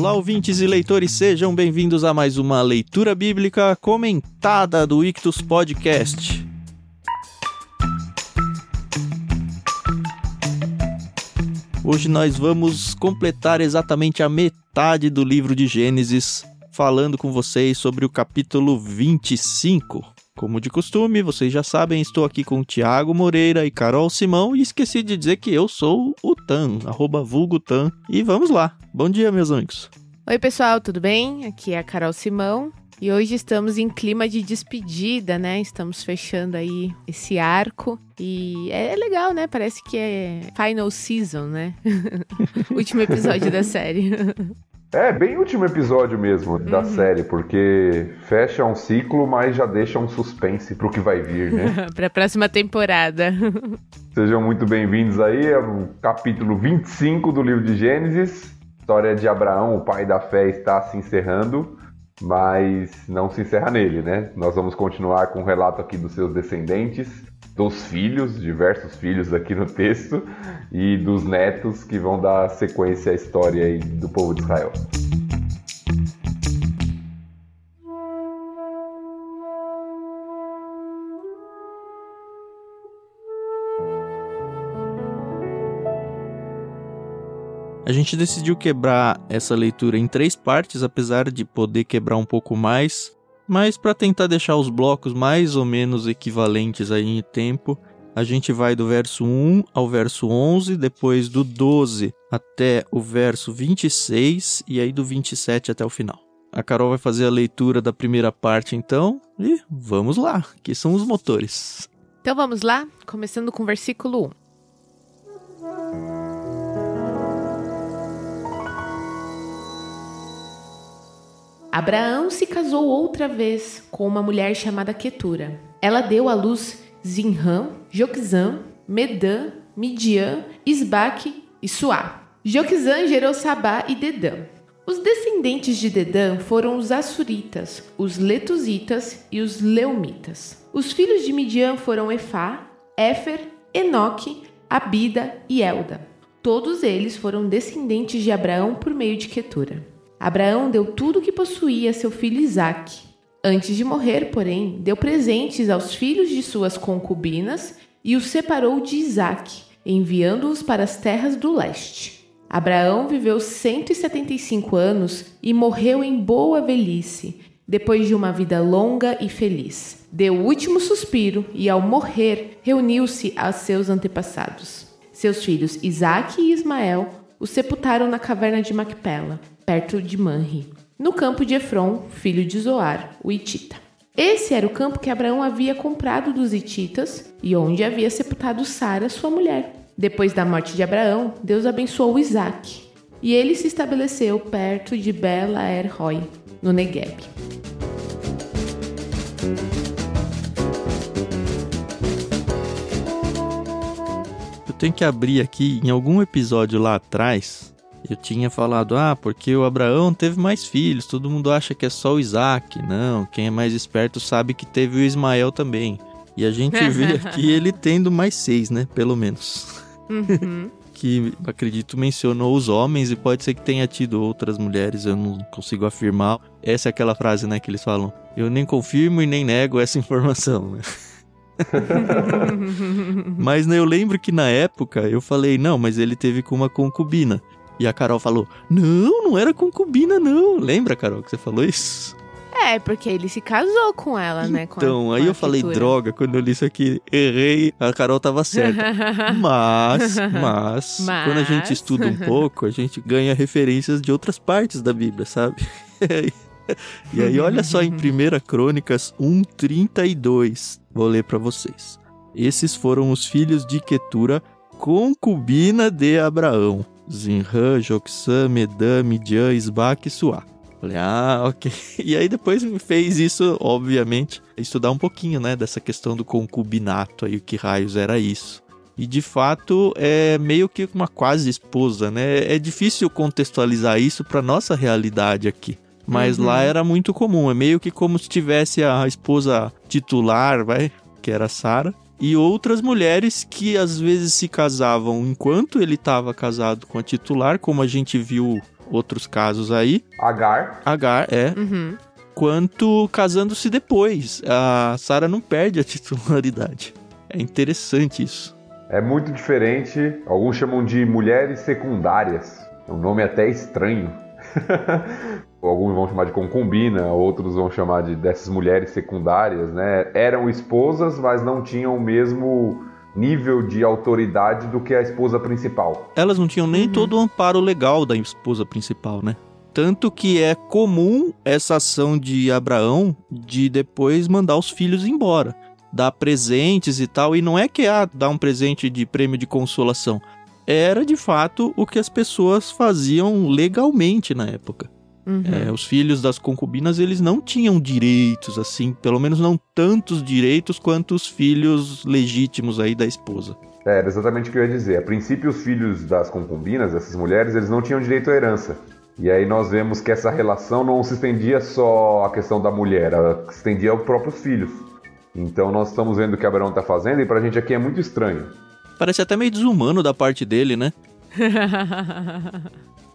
Olá, ouvintes e leitores, sejam bem-vindos a mais uma leitura bíblica comentada do Ictus Podcast. Hoje nós vamos completar exatamente a metade do livro de Gênesis, falando com vocês sobre o capítulo 25. Como de costume, vocês já sabem, estou aqui com Tiago Moreira e Carol Simão e esqueci de dizer que eu sou o Tan, arroba vulgo Tan. E vamos lá. Bom dia, meus amigos. Oi, pessoal, tudo bem? Aqui é a Carol Simão. E hoje estamos em clima de despedida, né? Estamos fechando aí esse arco. E é legal, né? Parece que é final season, né? Último episódio da série. É, bem último episódio mesmo da uhum. série, porque fecha um ciclo, mas já deixa um suspense pro que vai vir, né? pra próxima temporada. Sejam muito bem-vindos aí ao capítulo 25 do livro de Gênesis. história de Abraão, o pai da fé, está se encerrando, mas não se encerra nele, né? Nós vamos continuar com o relato aqui dos seus descendentes dos filhos, diversos filhos aqui no texto, e dos netos que vão dar sequência à história do povo de Israel. A gente decidiu quebrar essa leitura em três partes, apesar de poder quebrar um pouco mais, mas para tentar deixar os blocos mais ou menos equivalentes aí em tempo, a gente vai do verso 1 ao verso 11, depois do 12 até o verso 26 e aí do 27 até o final. A Carol vai fazer a leitura da primeira parte então e vamos lá, que são os motores. Então vamos lá, começando com o versículo 1. Abraão se casou outra vez com uma mulher chamada Ketura. Ela deu à luz Zinram, Joquizam, Medã, Midian, Isbaque e Suá. Joquizam gerou Sabá e Dedã. Os descendentes de Dedã foram os Assuritas, os Letusitas e os Leumitas. Os filhos de Midian foram Efá, Éfer, Enoque, Abida e Elda. Todos eles foram descendentes de Abraão por meio de Ketura. Abraão deu tudo o que possuía a seu filho Isaque. Antes de morrer, porém, deu presentes aos filhos de suas concubinas e os separou de Isaque, enviando-os para as terras do leste. Abraão viveu 175 anos e morreu em boa velhice, depois de uma vida longa e feliz. Deu o último suspiro e, ao morrer, reuniu-se a seus antepassados. Seus filhos Isaque e Ismael o sepultaram na caverna de Macpela, perto de Manri, no campo de Efron, filho de Zoar, o Itita. Esse era o campo que Abraão havia comprado dos Ititas e onde havia sepultado Sara, sua mulher. Depois da morte de Abraão, Deus abençoou Isaac, e ele se estabeleceu perto de Bela Er Roy, no Negueb. Eu tenho que abrir aqui em algum episódio lá atrás eu tinha falado, ah, porque o Abraão teve mais filhos, todo mundo acha que é só o Isaac. Não, quem é mais esperto sabe que teve o Ismael também. E a gente vê aqui ele tendo mais seis, né? Pelo menos. Uhum. que acredito mencionou os homens e pode ser que tenha tido outras mulheres, eu não consigo afirmar. Essa é aquela frase, né, que eles falam. Eu nem confirmo e nem nego essa informação, né? mas né, eu lembro que na época eu falei, não, mas ele teve com uma concubina. E a Carol falou: Não, não era concubina, não. Lembra, Carol, que você falou isso? É, porque ele se casou com ela, então, né? Então, aí eu falei, droga, quando eu li isso aqui, errei, a Carol tava certa. mas, mas, mas, quando a gente estuda um pouco, a gente ganha referências de outras partes da Bíblia, sabe? e aí, olha só em 1 Crônicas 1,32. Vou ler para vocês. Esses foram os filhos de Ketura, concubina de Abraão. Zinran, Joksam, Medam, Midian, Isbaque e Suá. Falei, ah, ok. E aí depois me fez isso, obviamente, estudar um pouquinho, né, dessa questão do concubinato aí, o que raios era isso. E de fato é meio que uma quase esposa, né? É difícil contextualizar isso para nossa realidade aqui. Mas uhum. lá era muito comum, é meio que como se tivesse a esposa titular, vai, que era Sara, e outras mulheres que às vezes se casavam enquanto ele estava casado com a titular, como a gente viu outros casos aí. Agar. Agar, é. Uhum. Quanto casando-se depois. A Sara não perde a titularidade. É interessante isso. É muito diferente. Alguns chamam de mulheres secundárias. É um nome até estranho. Alguns vão chamar de concubina, outros vão chamar de dessas mulheres secundárias, né? Eram esposas, mas não tinham o mesmo nível de autoridade do que a esposa principal. Elas não tinham nem uhum. todo o amparo legal da esposa principal, né? Tanto que é comum essa ação de Abraão de depois mandar os filhos embora, dar presentes e tal, e não é que ah, dar um presente de prêmio de consolação. Era de fato o que as pessoas faziam legalmente na época. Uhum. É, os filhos das concubinas eles não tinham direitos assim, pelo menos não tantos direitos quanto os filhos legítimos aí da esposa. É, era exatamente o que eu ia dizer. A princípio, os filhos das concubinas, dessas mulheres, eles não tinham direito à herança. E aí nós vemos que essa relação não se estendia só à questão da mulher, ela se estendia aos próprios filhos. Então nós estamos vendo o que Abraão está fazendo e pra gente aqui é muito estranho. Parece até meio desumano da parte dele, né?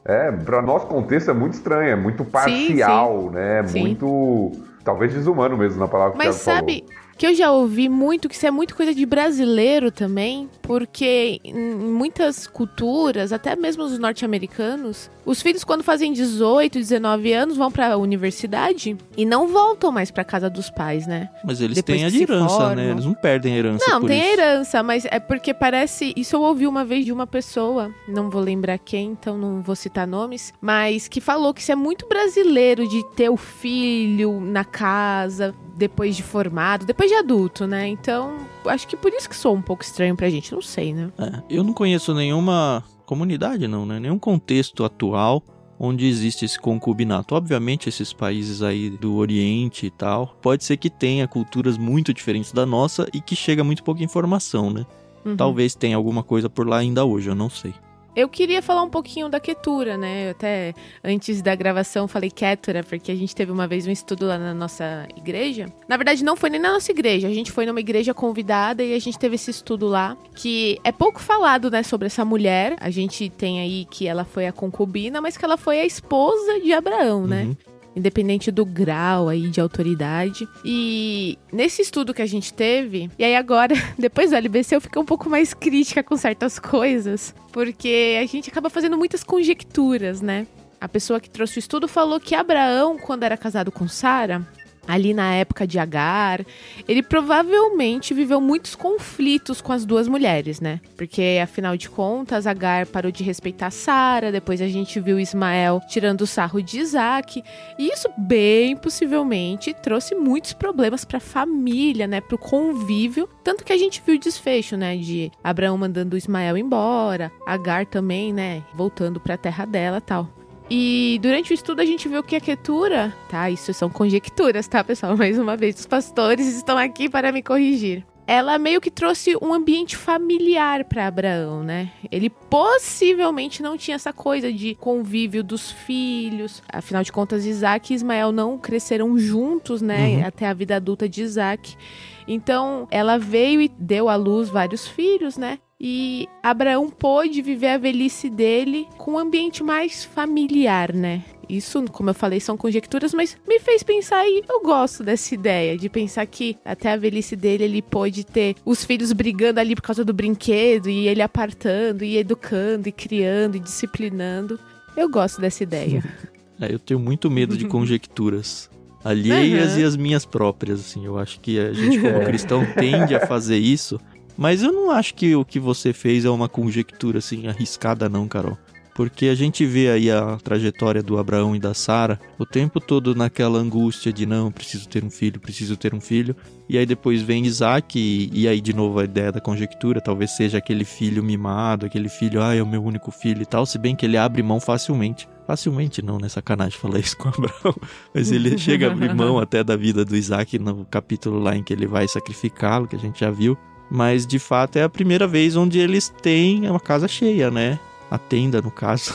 é, para nosso contexto é muito estranho, é muito parcial, sim, sim. né? Sim. Muito. Talvez desumano mesmo na palavra Mas que sabe, falou que eu já ouvi muito, que isso é muito coisa de brasileiro também, porque em muitas culturas, até mesmo os norte-americanos, os filhos quando fazem 18, 19 anos vão para a universidade e não voltam mais para casa dos pais, né? Mas eles Depois têm a herança, né? Eles não perdem a herança Não, tem a herança, mas é porque parece, isso eu ouvi uma vez de uma pessoa, não vou lembrar quem, então não vou citar nomes, mas que falou que isso é muito brasileiro de ter o filho na casa, depois de formado, depois de adulto, né? Então, acho que por isso que sou um pouco estranho pra gente, não sei, né? É, eu não conheço nenhuma comunidade, não, né? Nenhum contexto atual onde existe esse concubinato. Obviamente, esses países aí do Oriente e tal, pode ser que tenha culturas muito diferentes da nossa e que chega muito pouca informação, né? Uhum. Talvez tenha alguma coisa por lá ainda hoje, eu não sei. Eu queria falar um pouquinho da Ketura, né? Eu até antes da gravação falei Ketura, porque a gente teve uma vez um estudo lá na nossa igreja. Na verdade, não foi nem na nossa igreja, a gente foi numa igreja convidada e a gente teve esse estudo lá, que é pouco falado, né, sobre essa mulher. A gente tem aí que ela foi a concubina, mas que ela foi a esposa de Abraão, né? Uhum independente do grau aí de autoridade. E nesse estudo que a gente teve, e aí agora, depois do LBC, eu fiquei um pouco mais crítica com certas coisas, porque a gente acaba fazendo muitas conjecturas, né? A pessoa que trouxe o estudo falou que Abraão, quando era casado com Sara, ali na época de Agar, ele provavelmente viveu muitos conflitos com as duas mulheres, né? Porque afinal de contas, Agar parou de respeitar Sara, depois a gente viu Ismael tirando o sarro de Isaac, e isso bem possivelmente trouxe muitos problemas para a família, né, para o convívio, tanto que a gente viu o desfecho, né, de Abraão mandando Ismael embora, Agar também, né, voltando para a terra dela, tal. E durante o estudo a gente viu que a Ketura, tá? Isso são conjecturas, tá, pessoal? Mais uma vez, os pastores estão aqui para me corrigir. Ela meio que trouxe um ambiente familiar para Abraão, né? Ele possivelmente não tinha essa coisa de convívio dos filhos. Afinal de contas, Isaac e Ismael não cresceram juntos, né? Uhum. Até a vida adulta de Isaac. Então, ela veio e deu à luz vários filhos, né? E Abraão pôde viver a velhice dele com um ambiente mais familiar, né? Isso, como eu falei, são conjecturas, mas me fez pensar e eu gosto dessa ideia de pensar que até a velhice dele ele pôde ter os filhos brigando ali por causa do brinquedo e ele apartando e educando e criando e disciplinando. Eu gosto dessa ideia. É, eu tenho muito medo de conjecturas alheias uhum. e as minhas próprias, assim. Eu acho que a gente como cristão tende a fazer isso mas eu não acho que o que você fez é uma conjectura assim arriscada não, Carol. Porque a gente vê aí a trajetória do Abraão e da Sara o tempo todo naquela angústia de não, preciso ter um filho, preciso ter um filho. E aí depois vem Isaac e, e aí de novo a ideia da conjectura, talvez seja aquele filho mimado, aquele filho, ah, é o meu único filho e tal, se bem que ele abre mão facilmente. Facilmente não, né? Sacanagem falar isso com Abraão. Mas ele chega a abrir mão até da vida do Isaac no capítulo lá em que ele vai sacrificá-lo, que a gente já viu. Mas de fato é a primeira vez onde eles têm uma casa cheia, né? A tenda, no caso.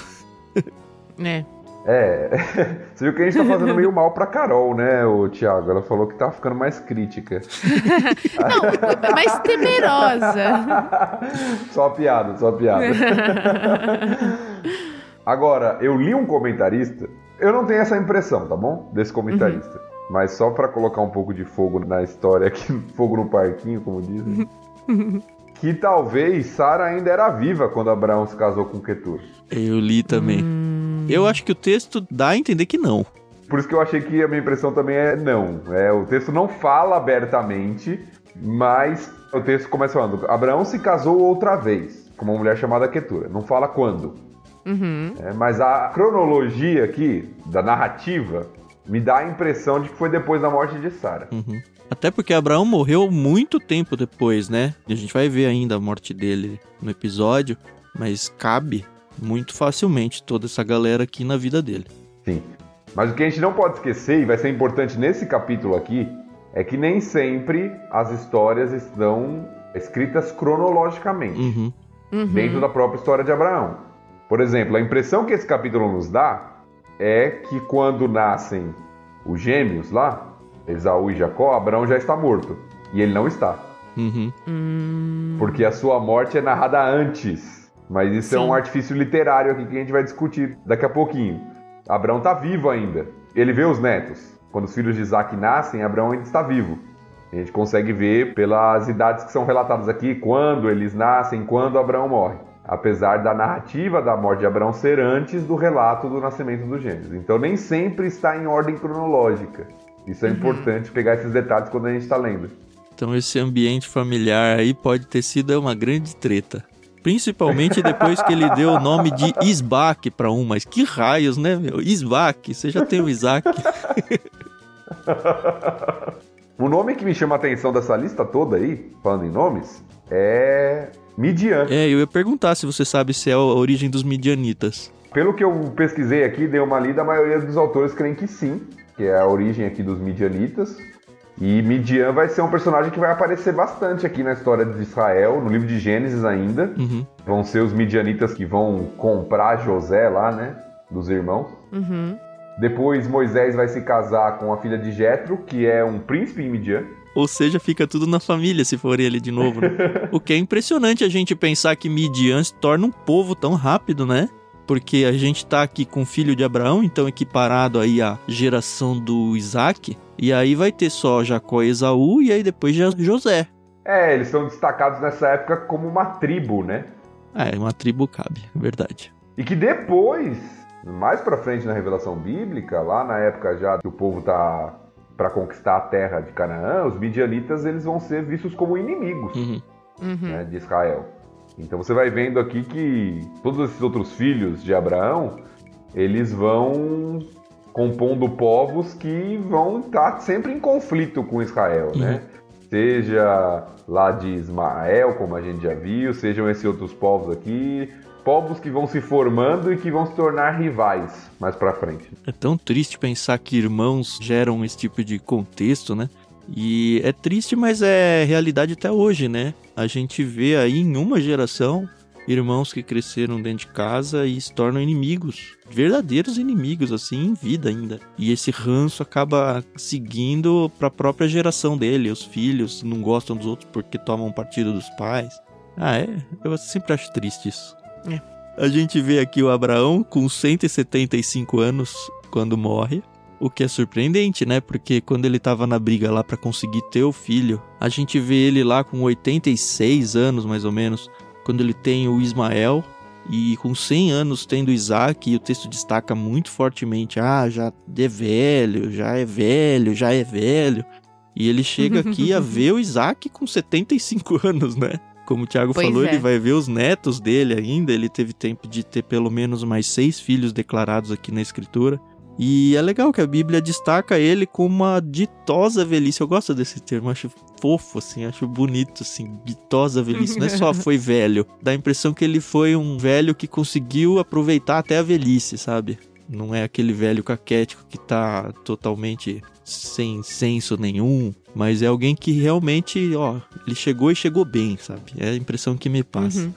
É. É, você viu que a gente tá fazendo meio mal pra Carol, né, o Thiago? Ela falou que tá ficando mais crítica. Não, mais temerosa. Só piada, só piada. Agora, eu li um comentarista, eu não tenho essa impressão, tá bom? Desse comentarista. Uhum. Mas só para colocar um pouco de fogo na história aqui, fogo no parquinho, como dizem. que talvez Sara ainda era viva quando Abraão se casou com Ketur. Eu li também. Hum... Eu acho que o texto dá a entender que não. Por isso que eu achei que a minha impressão também é não. É, o texto não fala abertamente, mas o texto começa falando: Abraão se casou outra vez com uma mulher chamada Ketura. Não fala quando. Uhum. É, mas a cronologia aqui, da narrativa, me dá a impressão de que foi depois da morte de Sara. Uhum. Até porque Abraão morreu muito tempo depois, né? E a gente vai ver ainda a morte dele no episódio, mas cabe muito facilmente toda essa galera aqui na vida dele. Sim. Mas o que a gente não pode esquecer, e vai ser importante nesse capítulo aqui, é que nem sempre as histórias estão escritas cronologicamente, uhum. Uhum. dentro da própria história de Abraão. Por exemplo, a impressão que esse capítulo nos dá é que quando nascem os gêmeos lá, Esaú e Jacó, Abraão já está morto. E ele não está. Uhum. Hum. Porque a sua morte é narrada antes. Mas isso Sim. é um artifício literário aqui que a gente vai discutir daqui a pouquinho. Abraão está vivo ainda. Ele vê os netos. Quando os filhos de Isaac nascem, Abraão ainda está vivo. A gente consegue ver pelas idades que são relatadas aqui, quando eles nascem, quando Abraão morre. Apesar da narrativa da morte de Abraão ser antes do relato do nascimento dos gêmeos. Então nem sempre está em ordem cronológica. Isso é uhum. importante pegar esses detalhes quando a gente está lendo. Então esse ambiente familiar aí pode ter sido uma grande treta. Principalmente depois que ele deu o nome de Isbac para um, mas que raios, né, meu? Isbac, você já tem o Isaac. o nome que me chama a atenção dessa lista toda aí, falando em nomes, é Midian. É, eu ia perguntar se você sabe se é a origem dos midianitas. Pelo que eu pesquisei aqui, dei uma lida, a maioria dos autores creem que sim, que é a origem aqui dos midianitas. E Midian vai ser um personagem que vai aparecer bastante aqui na história de Israel, no livro de Gênesis ainda. Uhum. Vão ser os midianitas que vão comprar José lá, né? Dos irmãos. Uhum. Depois Moisés vai se casar com a filha de Jetro, que é um príncipe em Midian. Ou seja, fica tudo na família se for ele de novo. Né? o que é impressionante a gente pensar que Midian se torna um povo tão rápido, né? Porque a gente tá aqui com o filho de Abraão, então equiparado aí à geração do Isaac. E aí vai ter só Jacó e Esaú e aí depois José. É, eles são destacados nessa época como uma tribo, né? É, uma tribo cabe, verdade. E que depois, mais pra frente na revelação bíblica, lá na época já que o povo tá para conquistar a terra de Canaã, os midianitas eles vão ser vistos como inimigos uhum. Né, de Israel. Então você vai vendo aqui que todos esses outros filhos de Abraão, eles vão compondo povos que vão estar sempre em conflito com Israel, né? uhum. né? Seja lá de Ismael, como a gente já viu, sejam esses outros povos aqui, povos que vão se formando e que vão se tornar rivais mais para frente. É tão triste pensar que irmãos geram esse tipo de contexto, né? E é triste, mas é realidade até hoje, né? A gente vê aí em uma geração irmãos que cresceram dentro de casa e se tornam inimigos, verdadeiros inimigos, assim, em vida ainda. E esse ranço acaba seguindo para a própria geração dele. Os filhos não gostam dos outros porque tomam partido dos pais. Ah, é? Eu sempre acho triste isso. É. A gente vê aqui o Abraão com 175 anos quando morre. O que é surpreendente, né? Porque quando ele tava na briga lá para conseguir ter o filho, a gente vê ele lá com 86 anos mais ou menos, quando ele tem o Ismael e com 100 anos tendo Isaac, e o texto destaca muito fortemente: ah, já é velho, já é velho, já é velho. E ele chega aqui a ver o Isaac com 75 anos, né? Como o Thiago pois falou, é. ele vai ver os netos dele ainda. Ele teve tempo de ter pelo menos mais seis filhos declarados aqui na escritura. E é legal que a Bíblia destaca ele como uma ditosa velhice. Eu gosto desse termo, acho fofo, assim, acho bonito, assim, ditosa velhice. Não é só foi velho. Dá a impressão que ele foi um velho que conseguiu aproveitar até a velhice, sabe? Não é aquele velho caquético que tá totalmente sem senso nenhum, mas é alguém que realmente, ó, ele chegou e chegou bem, sabe? É a impressão que me passa. Uhum.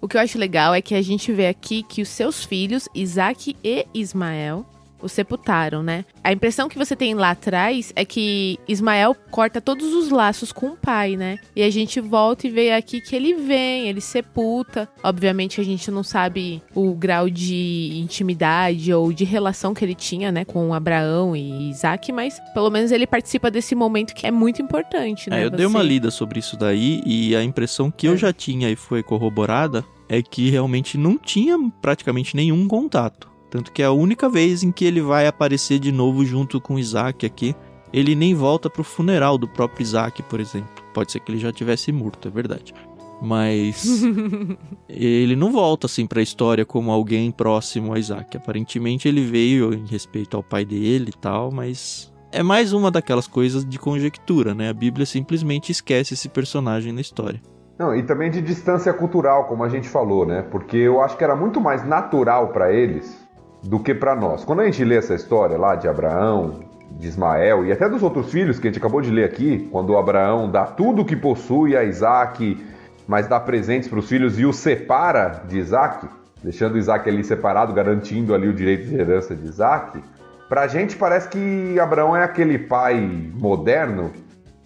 O que eu acho legal é que a gente vê aqui que os seus filhos, Isaac e Ismael, o sepultaram, né? A impressão que você tem lá atrás é que Ismael corta todos os laços com o pai, né? E a gente volta e vê aqui que ele vem, ele sepulta. Obviamente a gente não sabe o grau de intimidade ou de relação que ele tinha, né, com Abraão e Isaac, mas pelo menos ele participa desse momento que é muito importante, né? É, eu você... dei uma lida sobre isso daí e a impressão que é. eu já tinha e foi corroborada é que realmente não tinha praticamente nenhum contato. Tanto que é a única vez em que ele vai aparecer de novo junto com Isaac aqui, ele nem volta pro funeral do próprio Isaac, por exemplo. Pode ser que ele já tivesse morto, é verdade. Mas ele não volta assim para a história como alguém próximo a Isaac. Aparentemente ele veio em respeito ao pai dele e tal, mas é mais uma daquelas coisas de conjectura, né? A Bíblia simplesmente esquece esse personagem na história. Não, e também de distância cultural, como a gente falou, né? Porque eu acho que era muito mais natural para eles do que para nós. Quando a gente lê essa história lá de Abraão, de Ismael e até dos outros filhos que a gente acabou de ler aqui, quando Abraão dá tudo o que possui a Isaac, mas dá presentes para os filhos e o separa de Isaac, deixando Isaac ali separado, garantindo ali o direito de herança de Isaac, para a gente parece que Abraão é aquele pai moderno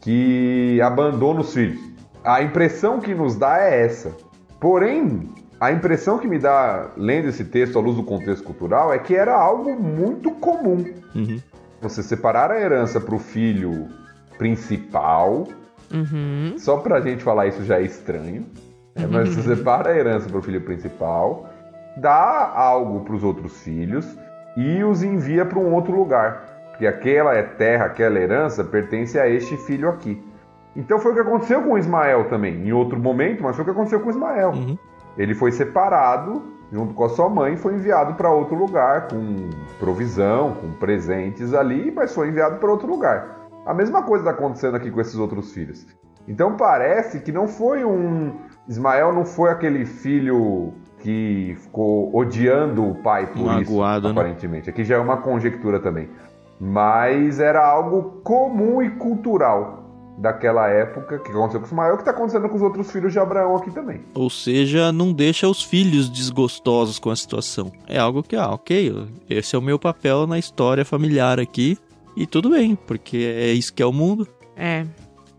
que abandona os filhos. A impressão que nos dá é essa. Porém, a impressão que me dá, lendo esse texto à luz do contexto cultural, é que era algo muito comum. Uhum. Você separar a herança para o filho principal. Uhum. Só para a gente falar isso já é estranho. Né? Mas você separa a herança para o filho principal, dá algo para os outros filhos e os envia para um outro lugar. Porque aquela é terra, aquela herança pertence a este filho aqui. Então foi o que aconteceu com Ismael também, em outro momento, mas foi o que aconteceu com Ismael. Uhum. Ele foi separado junto com a sua mãe, foi enviado para outro lugar com provisão, com presentes ali, mas foi enviado para outro lugar. A mesma coisa está acontecendo aqui com esses outros filhos. Então parece que não foi um Ismael não foi aquele filho que ficou odiando o pai por Magoado, isso, né? aparentemente. Né? Aqui já é uma conjectura também. Mas era algo comum e cultural daquela época, que aconteceu com Ismael, que está acontecendo com os outros filhos de Abraão aqui também. Ou seja, não deixa os filhos desgostosos com a situação. É algo que, ah, ok, esse é o meu papel na história familiar aqui, e tudo bem, porque é isso que é o mundo. É.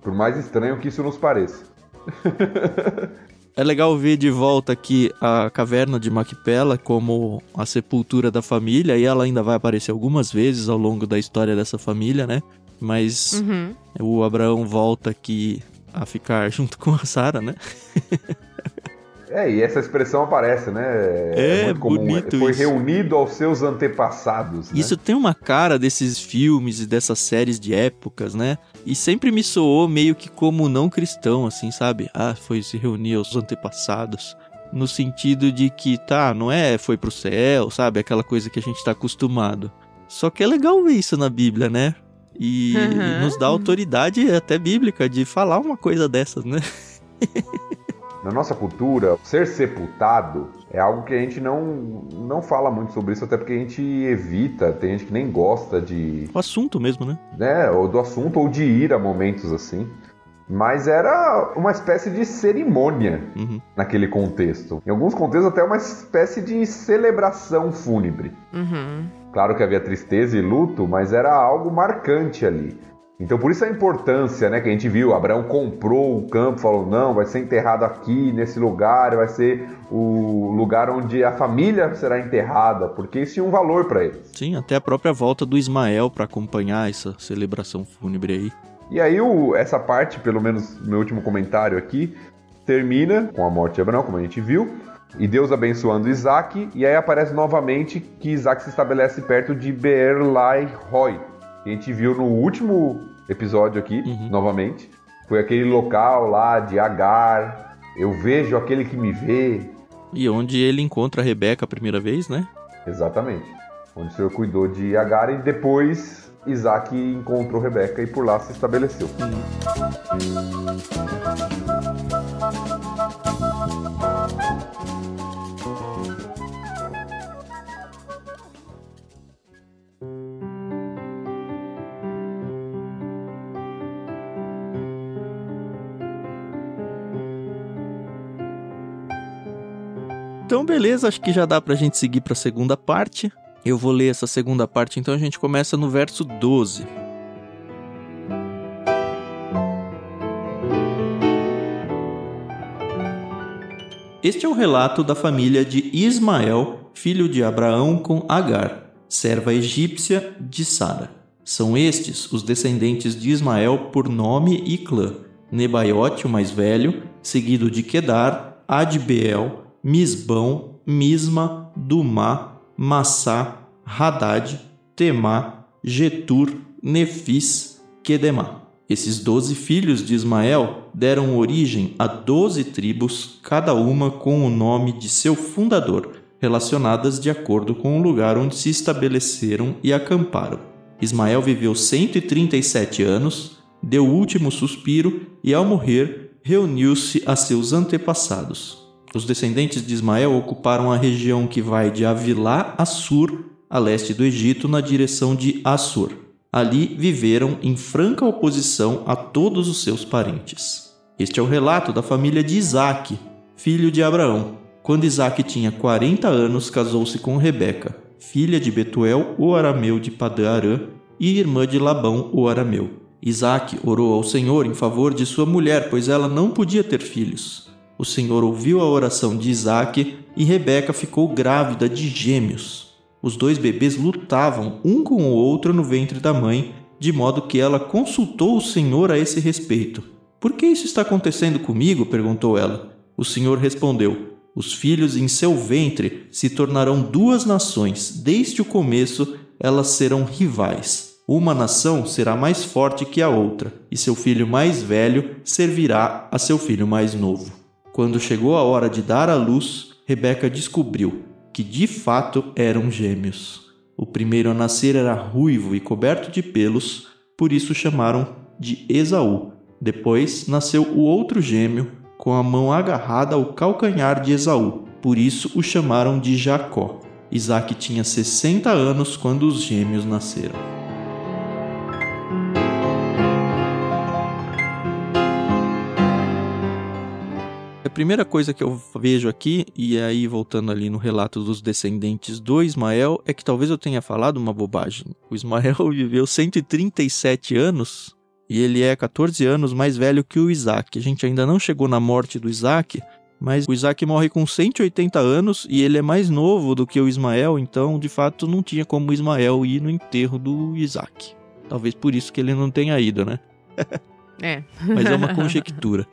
Por mais estranho que isso nos pareça. É legal ver de volta aqui a caverna de Macpela como a sepultura da família, e ela ainda vai aparecer algumas vezes ao longo da história dessa família, né? Mas uhum. o Abraão volta aqui a ficar junto com a Sara, né? É, e essa expressão aparece, né? É, é bonito Foi isso. reunido aos seus antepassados. Né? Isso tem uma cara desses filmes e dessas séries de épocas, né? E sempre me soou meio que como não cristão, assim, sabe? Ah, foi se reunir aos antepassados. No sentido de que, tá, não é foi pro céu, sabe? Aquela coisa que a gente tá acostumado. Só que é legal ver isso na Bíblia, né? E uhum. nos dá autoridade até bíblica de falar uma coisa dessas, né? Na nossa cultura, ser sepultado é algo que a gente não, não fala muito sobre isso, até porque a gente evita, tem gente que nem gosta de. O assunto mesmo, né? né? Ou do assunto, ou de ir a momentos assim. Mas era uma espécie de cerimônia uhum. naquele contexto. Em alguns contextos, até uma espécie de celebração fúnebre. Uhum. Claro que havia tristeza e luto, mas era algo marcante ali. Então por isso a importância, né, que a gente viu, Abraão comprou o campo, falou, não, vai ser enterrado aqui, nesse lugar, vai ser o lugar onde a família será enterrada, porque isso tinha um valor para eles. Sim, até a própria volta do Ismael para acompanhar essa celebração fúnebre aí. E aí o, essa parte, pelo menos meu último comentário aqui, termina com a morte de Abraão, como a gente viu, e Deus abençoando Isaac, e aí aparece novamente que Isaac se estabelece perto de Beer Lai Roy, que a gente viu no último episódio aqui, uhum. novamente. Foi aquele local lá de Agar, eu vejo aquele que me vê. E onde ele encontra a Rebeca a primeira vez, né? Exatamente. Onde o Senhor cuidou de Agar e depois Isaac encontrou Rebeca e por lá se estabeleceu. Uhum. Beleza, acho que já dá pra gente seguir pra segunda parte. Eu vou ler essa segunda parte, então a gente começa no verso 12. Este é o relato da família de Ismael, filho de Abraão com Agar, serva egípcia de Sara. São estes os descendentes de Ismael por nome e clã: Nebaiote, o mais velho, seguido de Quedar, Adbeel, Misbão, Misma, Dumá, Massá, Hadad, Temá, Getur, Nefis, Quedemá. Esses doze filhos de Ismael deram origem a doze tribos, cada uma com o nome de seu fundador, relacionadas de acordo com o lugar onde se estabeleceram e acamparam. Ismael viveu 137 anos, deu o último suspiro e, ao morrer, reuniu-se a seus antepassados. Os descendentes de Ismael ocuparam a região que vai de Avilá a Sur, a leste do Egito, na direção de Assur. Ali viveram em franca oposição a todos os seus parentes. Este é o relato da família de Isaque, filho de Abraão. Quando Isaque tinha 40 anos, casou-se com Rebeca, filha de Betuel, o arameu de Padã-Arã, e irmã de Labão, o arameu. Isaque orou ao Senhor em favor de sua mulher, pois ela não podia ter filhos. O Senhor ouviu a oração de Isaque e Rebeca ficou grávida de gêmeos. Os dois bebês lutavam um com o outro no ventre da mãe, de modo que ela consultou o Senhor a esse respeito. Por que isso está acontecendo comigo? perguntou ela. O Senhor respondeu: Os filhos em seu ventre se tornarão duas nações. Desde o começo, elas serão rivais. Uma nação será mais forte que a outra, e seu filho mais velho servirá a seu filho mais novo. Quando chegou a hora de dar à luz, Rebeca descobriu que de fato eram gêmeos. O primeiro a nascer era ruivo e coberto de pelos, por isso chamaram de Esaú. Depois nasceu o outro gêmeo, com a mão agarrada ao calcanhar de Esaú, por isso o chamaram de Jacó. Isaac tinha 60 anos quando os gêmeos nasceram. Primeira coisa que eu vejo aqui, e aí voltando ali no relato dos descendentes do Ismael, é que talvez eu tenha falado uma bobagem. O Ismael viveu 137 anos e ele é 14 anos mais velho que o Isaac. A gente ainda não chegou na morte do Isaac, mas o Isaac morre com 180 anos e ele é mais novo do que o Ismael, então de fato não tinha como o Ismael ir no enterro do Isaac. Talvez por isso que ele não tenha ido, né? É. mas é uma conjectura.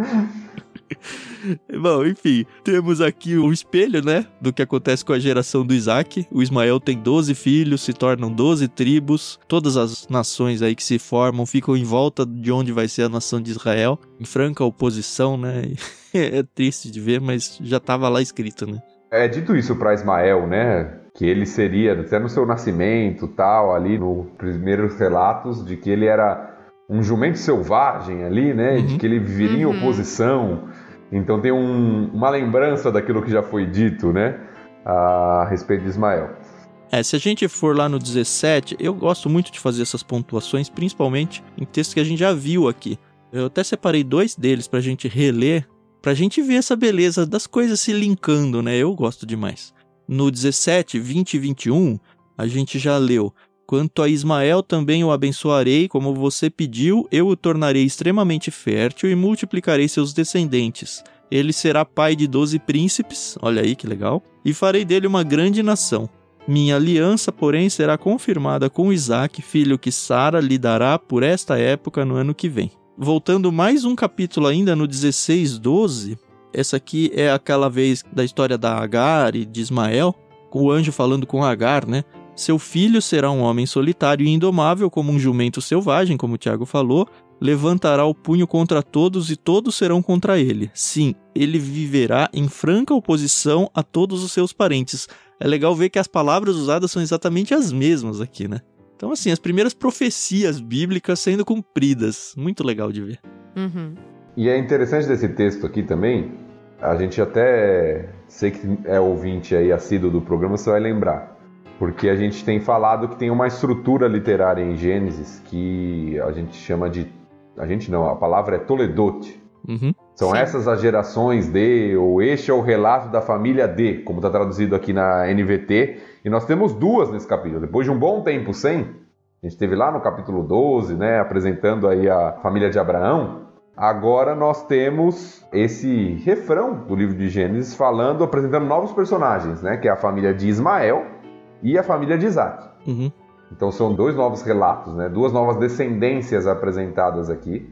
Bom, enfim, temos aqui o espelho, né, do que acontece com a geração do Isaac. O Ismael tem 12 filhos, se tornam 12 tribos. Todas as nações aí que se formam ficam em volta de onde vai ser a nação de Israel, em franca oposição, né? é triste de ver, mas já estava lá escrito, né? É dito isso para Ismael, né? Que ele seria, até no seu nascimento, tal, ali nos primeiros relatos, de que ele era um jumento selvagem ali, né? Uhum. De que ele viveria uhum. em oposição. Então tem um, uma lembrança daquilo que já foi dito, né? A respeito de Ismael. É, se a gente for lá no 17, eu gosto muito de fazer essas pontuações, principalmente em textos que a gente já viu aqui. Eu até separei dois deles para a gente reler, para a gente ver essa beleza das coisas se linkando, né? Eu gosto demais. No 17, 20 e 21, a gente já leu Quanto a Ismael também o abençoarei, como você pediu, eu o tornarei extremamente fértil e multiplicarei seus descendentes. Ele será pai de doze príncipes, olha aí que legal, e farei dele uma grande nação. Minha aliança, porém, será confirmada com Isaac, filho que Sara lhe dará por esta época no ano que vem. Voltando mais um capítulo ainda no 16, 12, essa aqui é aquela vez da história da Agar e de Ismael, com o anjo falando com Agar, né? Seu filho será um homem solitário e indomável, como um jumento selvagem, como o Tiago falou. Levantará o punho contra todos e todos serão contra ele. Sim, ele viverá em franca oposição a todos os seus parentes. É legal ver que as palavras usadas são exatamente as mesmas aqui, né? Então, assim, as primeiras profecias bíblicas sendo cumpridas. Muito legal de ver. Uhum. E é interessante desse texto aqui também, a gente até sei que é ouvinte aí assíduo do programa, você vai lembrar porque a gente tem falado que tem uma estrutura literária em Gênesis que a gente chama de. A gente não, a palavra é Toledote. Uhum. São Sim. essas as gerações de, ou este é o relato da família de, como está traduzido aqui na NVT. E nós temos duas nesse capítulo. Depois de um bom tempo sem, a gente teve lá no capítulo 12, né, apresentando aí a família de Abraão. Agora nós temos esse refrão do livro de Gênesis falando, apresentando novos personagens, né, que é a família de Ismael e a família de Isaac. Uhum. Então são dois novos relatos, né, duas novas descendências apresentadas aqui,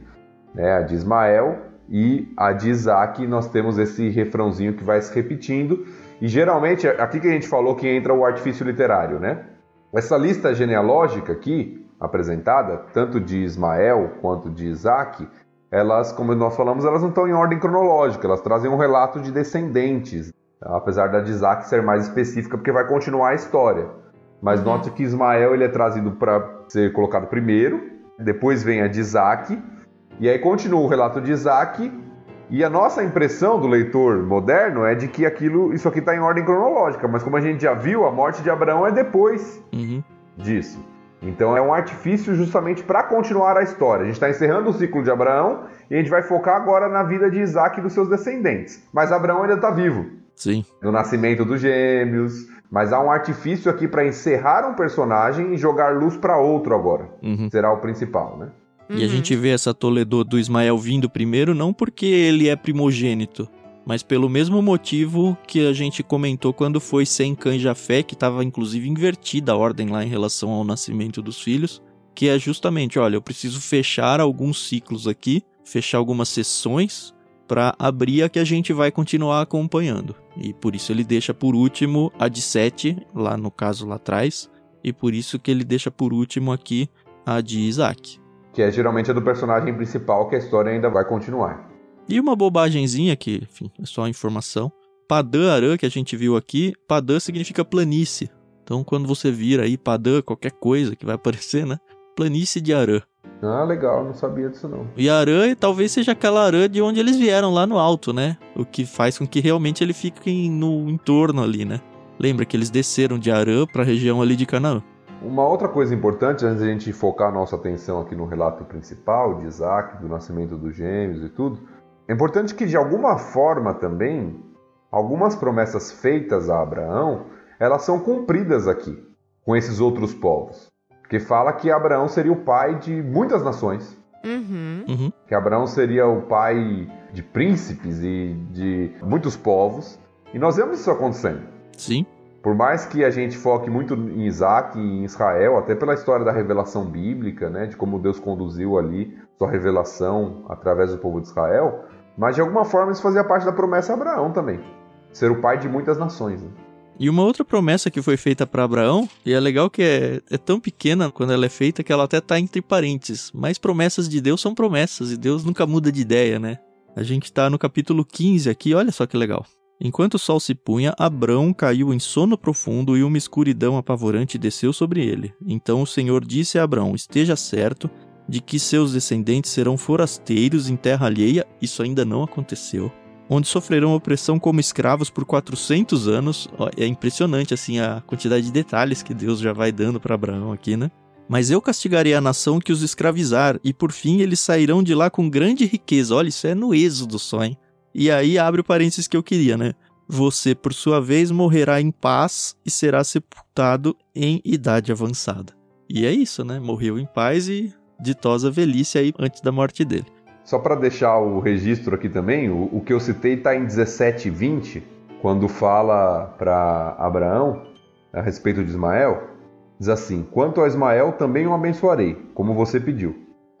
né, a de Ismael e a de Isaac. Nós temos esse refrãozinho que vai se repetindo e geralmente aqui que a gente falou que entra o artifício literário, né? Essa lista genealógica aqui, apresentada, tanto de Ismael quanto de Isaac, elas, como nós falamos, elas não estão em ordem cronológica, elas trazem um relato de descendentes, apesar da de Isaac ser mais específica, porque vai continuar a história. Mas note que Ismael ele é trazido para ser colocado primeiro, depois vem a de Isaac, e aí continua o relato de Isaac, e a nossa impressão do leitor moderno é de que aquilo, isso aqui está em ordem cronológica, mas como a gente já viu, a morte de Abraão é depois uhum. disso. Então é um artifício justamente para continuar a história. A gente está encerrando o ciclo de Abraão e a gente vai focar agora na vida de Isaac e dos seus descendentes. Mas Abraão ainda está vivo. Sim. No nascimento dos gêmeos. Mas há um artifício aqui para encerrar um personagem e jogar luz para outro agora. Uhum. Será o principal, né? Uhum. E a gente vê essa Toledo do Ismael vindo primeiro não porque ele é primogênito, mas pelo mesmo motivo que a gente comentou quando foi sem cães Jafé, que estava inclusive invertida a ordem lá em relação ao nascimento dos filhos, que é justamente, olha, eu preciso fechar alguns ciclos aqui, fechar algumas sessões para abrir a que a gente vai continuar acompanhando. E por isso ele deixa por último a de 7, lá no caso lá atrás, e por isso que ele deixa por último aqui a de Isaac que é geralmente a do personagem principal, que a história ainda vai continuar. E uma bobagemzinha que, enfim, é só informação. Padã Arã, que a gente viu aqui, Padã significa planície. Então, quando você vira aí Padã, qualquer coisa que vai aparecer, né? Planície de Arã. Ah, legal, não sabia disso não. E Arã talvez seja aquela Arã de onde eles vieram, lá no alto, né? O que faz com que realmente ele fique no entorno ali, né? Lembra que eles desceram de Arã para a região ali de Canaã. Uma outra coisa importante, antes de a gente focar a nossa atenção aqui no relato principal de Isaac, do nascimento dos gêmeos e tudo, é importante que de alguma forma também, algumas promessas feitas a Abraão, elas são cumpridas aqui, com esses outros povos. Porque fala que Abraão seria o pai de muitas nações. Uhum. Uhum. Que Abraão seria o pai de príncipes e de muitos povos. E nós vemos isso acontecendo. Sim. Por mais que a gente foque muito em Isaac e em Israel, até pela história da revelação bíblica, né, de como Deus conduziu ali sua revelação através do povo de Israel, mas de alguma forma isso fazia parte da promessa a Abraão também, ser o pai de muitas nações. Né? E uma outra promessa que foi feita para Abraão, e é legal que é, é, tão pequena quando ela é feita que ela até tá entre parênteses, mas promessas de Deus são promessas e Deus nunca muda de ideia, né? A gente tá no capítulo 15 aqui, olha só que legal. Enquanto o sol se punha, Abrão caiu em sono profundo e uma escuridão apavorante desceu sobre ele. Então o Senhor disse a Abrão: Esteja certo de que seus descendentes serão forasteiros em terra alheia, isso ainda não aconteceu, onde sofrerão opressão como escravos por 400 anos. É impressionante assim a quantidade de detalhes que Deus já vai dando para Abraão aqui, né? Mas eu castigarei a nação que os escravizar, e por fim eles sairão de lá com grande riqueza. Olha, isso é no êxodo só, hein? E aí abre o parênteses que eu queria, né? Você, por sua vez, morrerá em paz e será sepultado em idade avançada. E é isso, né? Morreu em paz e ditosa velhice aí antes da morte dele. Só para deixar o registro aqui também, o, o que eu citei está em 17 e 20, quando fala para Abraão a respeito de Ismael. Diz assim: Quanto a Ismael, também o abençoarei, como você pediu.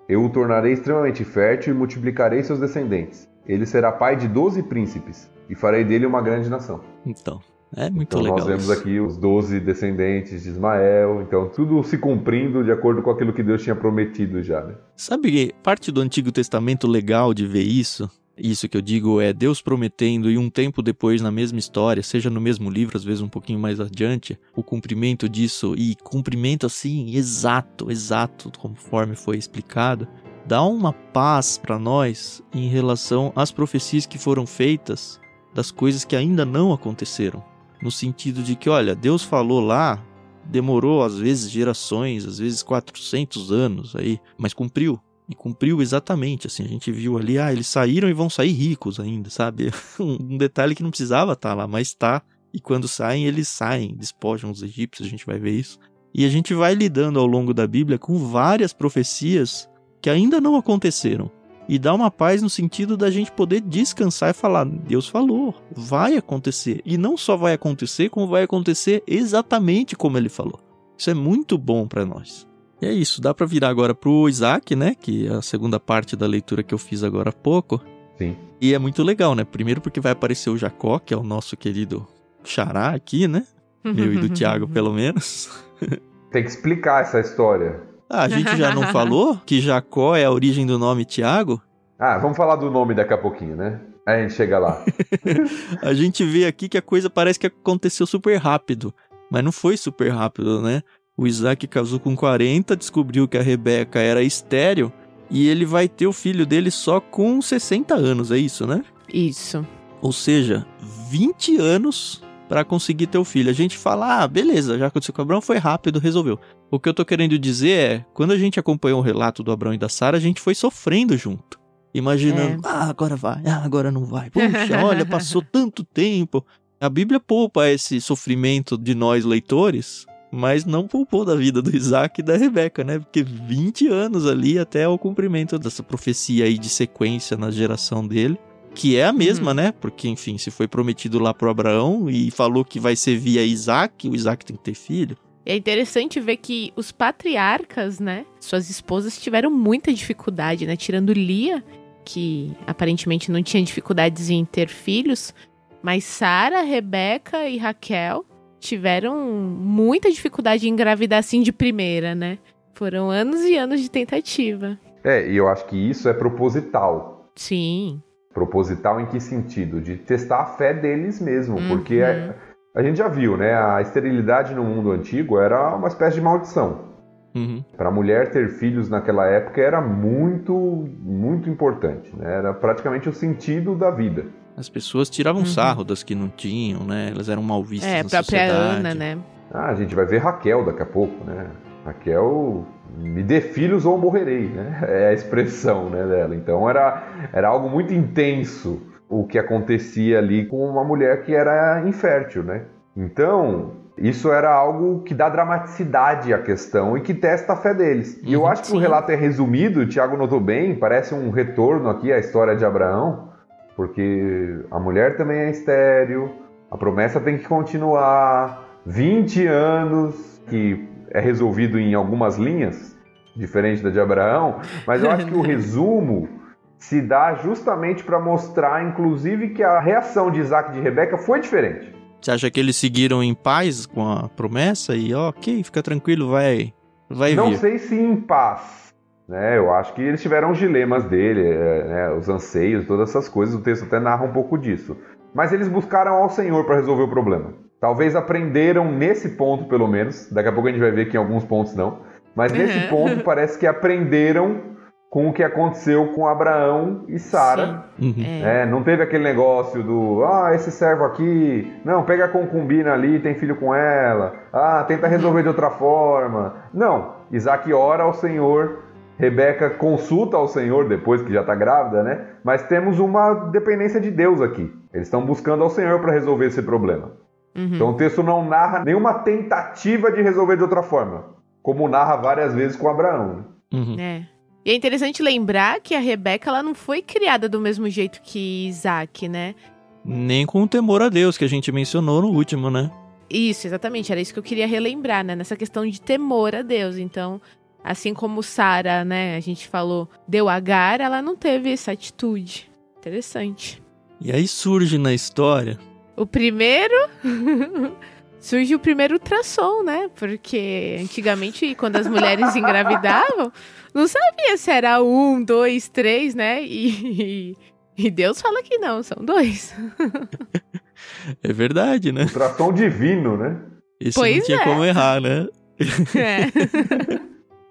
Eu o tornarei extremamente fértil e multiplicarei seus descendentes. Ele será pai de doze príncipes e farei dele uma grande nação. Então, é muito então, legal. Nós vemos isso. aqui os doze descendentes de Ismael, então tudo se cumprindo de acordo com aquilo que Deus tinha prometido já. Né? Sabe parte do Antigo Testamento legal de ver isso? Isso que eu digo é Deus prometendo e um tempo depois na mesma história, seja no mesmo livro, às vezes um pouquinho mais adiante, o cumprimento disso e cumprimento assim exato, exato, conforme foi explicado dá uma paz para nós em relação às profecias que foram feitas das coisas que ainda não aconteceram. No sentido de que, olha, Deus falou lá, demorou às vezes gerações, às vezes 400 anos aí, mas cumpriu. E cumpriu exatamente, assim, a gente viu ali, ah, eles saíram e vão sair ricos ainda, sabe? um detalhe que não precisava estar tá lá, mas está. E quando saem, eles saem, despojam os egípcios, a gente vai ver isso. E a gente vai lidando ao longo da Bíblia com várias profecias que ainda não aconteceram. E dá uma paz no sentido da gente poder descansar e falar: Deus falou, vai acontecer. E não só vai acontecer, como vai acontecer exatamente como ele falou. Isso é muito bom para nós. E é isso, dá para virar agora pro Isaac, né? Que é a segunda parte da leitura que eu fiz agora há pouco. Sim. E é muito legal, né? Primeiro porque vai aparecer o Jacó, que é o nosso querido xará aqui, né? Meu e do Tiago, pelo menos. Tem que explicar essa história. Ah, a gente já não falou que Jacó é a origem do nome Tiago? Ah, vamos falar do nome daqui a pouquinho, né? Aí a gente chega lá. a gente vê aqui que a coisa parece que aconteceu super rápido, mas não foi super rápido, né? O Isaac casou com 40, descobriu que a Rebeca era estéreo e ele vai ter o filho dele só com 60 anos, é isso, né? Isso. Ou seja, 20 anos para conseguir ter o filho. A gente fala, ah, beleza, já aconteceu com o Abraão, foi rápido, resolveu. O que eu tô querendo dizer é, quando a gente acompanhou o relato do Abraão e da Sara, a gente foi sofrendo junto. Imaginando, é. ah, agora vai, ah, agora não vai. Puxa, olha, passou tanto tempo. A Bíblia poupa esse sofrimento de nós leitores, mas não poupou da vida do Isaac e da Rebeca, né? Porque 20 anos ali até o cumprimento dessa profecia aí de sequência na geração dele que é a mesma, uhum. né? Porque, enfim, se foi prometido lá pro Abraão e falou que vai ser via Isaac, o Isaac tem que ter filho. É interessante ver que os patriarcas, né? Suas esposas tiveram muita dificuldade, né? Tirando Lia, que aparentemente não tinha dificuldades em ter filhos, mas Sara, Rebeca e Raquel tiveram muita dificuldade em engravidar assim de primeira, né? Foram anos e anos de tentativa. É, e eu acho que isso é proposital. Sim. Proposital em que sentido? De testar a fé deles mesmo, uhum. porque é, a gente já viu, né? A esterilidade no mundo antigo era uma espécie de maldição. Uhum. Para a mulher ter filhos naquela época era muito, muito importante, né? Era praticamente o sentido da vida. As pessoas tiravam uhum. sarro das que não tinham, né? Elas eram mal vistas é, na própria sociedade. Ana, né? Ah, a gente vai ver Raquel daqui a pouco, né? Raquel me dê filhos ou morrerei, né? É a expressão né, dela. Então era, era algo muito intenso o que acontecia ali com uma mulher que era infértil, né? Então, isso era algo que dá dramaticidade à questão e que testa a fé deles. E eu uhum, acho que o relato é resumido, o Tiago notou bem, parece um retorno aqui à história de Abraão, porque a mulher também é estéril, a promessa tem que continuar, 20 anos que é resolvido em algumas linhas, diferente da de Abraão, mas eu acho que o resumo se dá justamente para mostrar, inclusive, que a reação de Isaac e de Rebeca foi diferente. Você acha que eles seguiram em paz com a promessa e, ok, fica tranquilo, vai, vai Não vir. sei se em paz, né? Eu acho que eles tiveram os dilemas dele, é, né? os anseios, todas essas coisas. O texto até narra um pouco disso. Mas eles buscaram ao Senhor para resolver o problema. Talvez aprenderam nesse ponto, pelo menos. Daqui a pouco a gente vai ver que em alguns pontos não. Mas nesse uhum. ponto parece que aprenderam com o que aconteceu com Abraão e Sara. Uhum. É. É, não teve aquele negócio do ah, esse servo aqui, não, pega a concubina ali, tem filho com ela, ah, tenta uhum. resolver de outra forma. Não, Isaac ora ao Senhor, Rebeca consulta ao Senhor depois que já está grávida, né? Mas temos uma dependência de Deus aqui. Eles estão buscando ao Senhor para resolver esse problema. Uhum. Então o texto não narra nenhuma tentativa de resolver de outra forma, como narra várias vezes com Abraão. Uhum. É. E é interessante lembrar que a Rebeca ela não foi criada do mesmo jeito que Isaac, né? Nem com o temor a Deus que a gente mencionou no último, né? Isso, exatamente. Era isso que eu queria relembrar, né? Nessa questão de temor a Deus. Então, assim como Sara, né? A gente falou, deu Agar, ela não teve essa atitude. Interessante. E aí surge na história o primeiro. surge o primeiro ultrassom, né? Porque antigamente, quando as mulheres engravidavam, não sabia se era um, dois, três, né? E, e Deus fala que não, são dois. é verdade, né? Ultrassom divino, né? Isso pois não tinha é. como errar, né? É.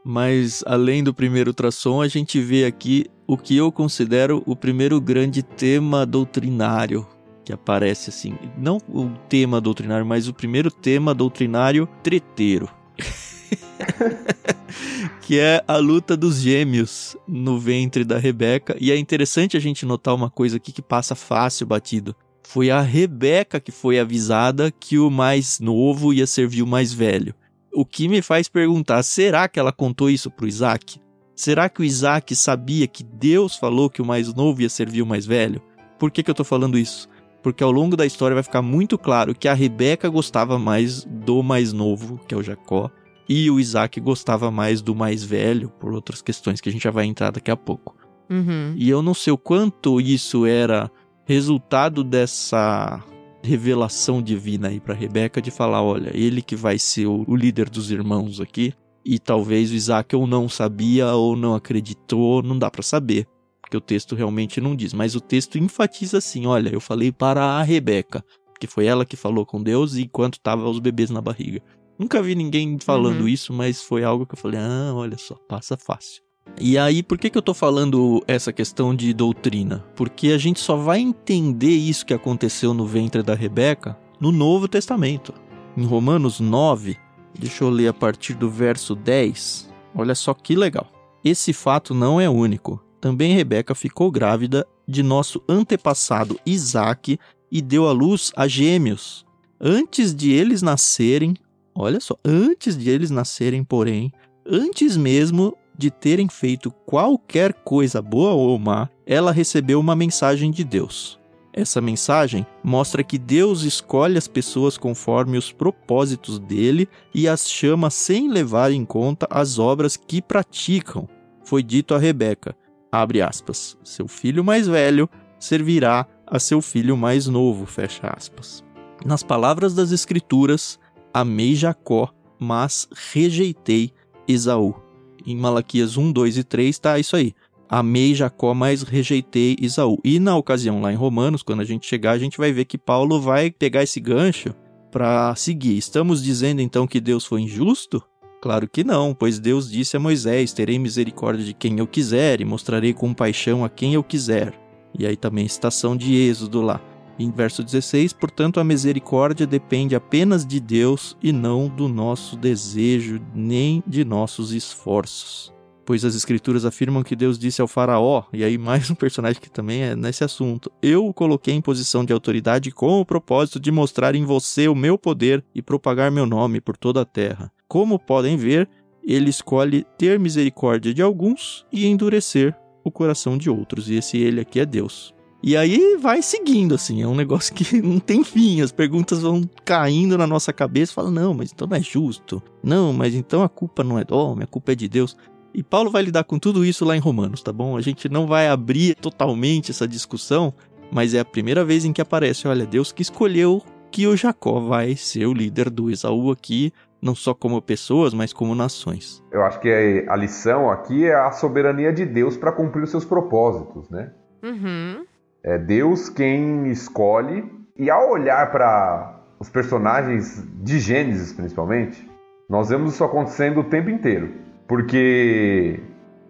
Mas além do primeiro ultrassom, a gente vê aqui o que eu considero o primeiro grande tema doutrinário que aparece assim, não o tema doutrinário, mas o primeiro tema doutrinário treteiro. que é a luta dos gêmeos no ventre da Rebeca. E é interessante a gente notar uma coisa aqui que passa fácil batido. Foi a Rebeca que foi avisada que o mais novo ia servir o mais velho. O que me faz perguntar: será que ela contou isso para o Isaac? Será que o Isaac sabia que Deus falou que o mais novo ia servir o mais velho? Por que, que eu estou falando isso? Porque ao longo da história vai ficar muito claro que a Rebeca gostava mais do mais novo, que é o Jacó, e o Isaac gostava mais do mais velho, por outras questões que a gente já vai entrar daqui a pouco. Uhum. E eu não sei o quanto isso era resultado dessa revelação divina aí para Rebeca de falar, olha, ele que vai ser o, líder dos irmãos aqui, e talvez o Isaac ou não sabia ou não acreditou, não dá para saber, porque o texto realmente não diz, mas o texto enfatiza assim, olha, eu falei para a Rebeca, que foi ela que falou com Deus enquanto tava os bebês na barriga. Nunca vi ninguém falando uhum. isso, mas foi algo que eu falei, ah, olha só, passa fácil. E aí, por que, que eu tô falando essa questão de doutrina? Porque a gente só vai entender isso que aconteceu no ventre da Rebeca no Novo Testamento. Em Romanos 9, deixa eu ler a partir do verso 10. Olha só que legal. Esse fato não é único. Também Rebeca ficou grávida de nosso antepassado Isaque e deu à luz a gêmeos. Antes de eles nascerem, olha só, antes de eles nascerem, porém, antes mesmo de terem feito qualquer coisa boa ou má, ela recebeu uma mensagem de Deus. Essa mensagem mostra que Deus escolhe as pessoas conforme os propósitos dele e as chama sem levar em conta as obras que praticam. Foi dito a Rebeca, abre aspas, seu filho mais velho servirá a seu filho mais novo, fecha aspas. Nas palavras das Escrituras, amei Jacó, mas rejeitei Esaú em Malaquias 1, 2 e 3 está isso aí. Amei Jacó, mas rejeitei Isaú. E na ocasião lá em Romanos, quando a gente chegar, a gente vai ver que Paulo vai pegar esse gancho para seguir. Estamos dizendo então que Deus foi injusto? Claro que não, pois Deus disse a Moisés: Terei misericórdia de quem eu quiser e mostrarei compaixão a quem eu quiser. E aí também citação de Êxodo lá. Em verso 16, portanto, a misericórdia depende apenas de Deus e não do nosso desejo nem de nossos esforços. Pois as escrituras afirmam que Deus disse ao faraó, e aí mais um personagem que também é nesse assunto: Eu o coloquei em posição de autoridade com o propósito de mostrar em você o meu poder e propagar meu nome por toda a terra. Como podem ver, ele escolhe ter misericórdia de alguns e endurecer o coração de outros, e esse ele aqui é Deus. E aí vai seguindo, assim, é um negócio que não tem fim. As perguntas vão caindo na nossa cabeça, fala, não, mas então não é justo. Não, mas então a culpa não é do homem, a culpa é de Deus. E Paulo vai lidar com tudo isso lá em Romanos, tá bom? A gente não vai abrir totalmente essa discussão, mas é a primeira vez em que aparece, olha, Deus que escolheu que o Jacó vai ser o líder do Esaú aqui, não só como pessoas, mas como nações. Eu acho que a lição aqui é a soberania de Deus para cumprir os seus propósitos, né? Uhum. É Deus quem escolhe, e ao olhar para os personagens de Gênesis, principalmente, nós vemos isso acontecendo o tempo inteiro. Porque,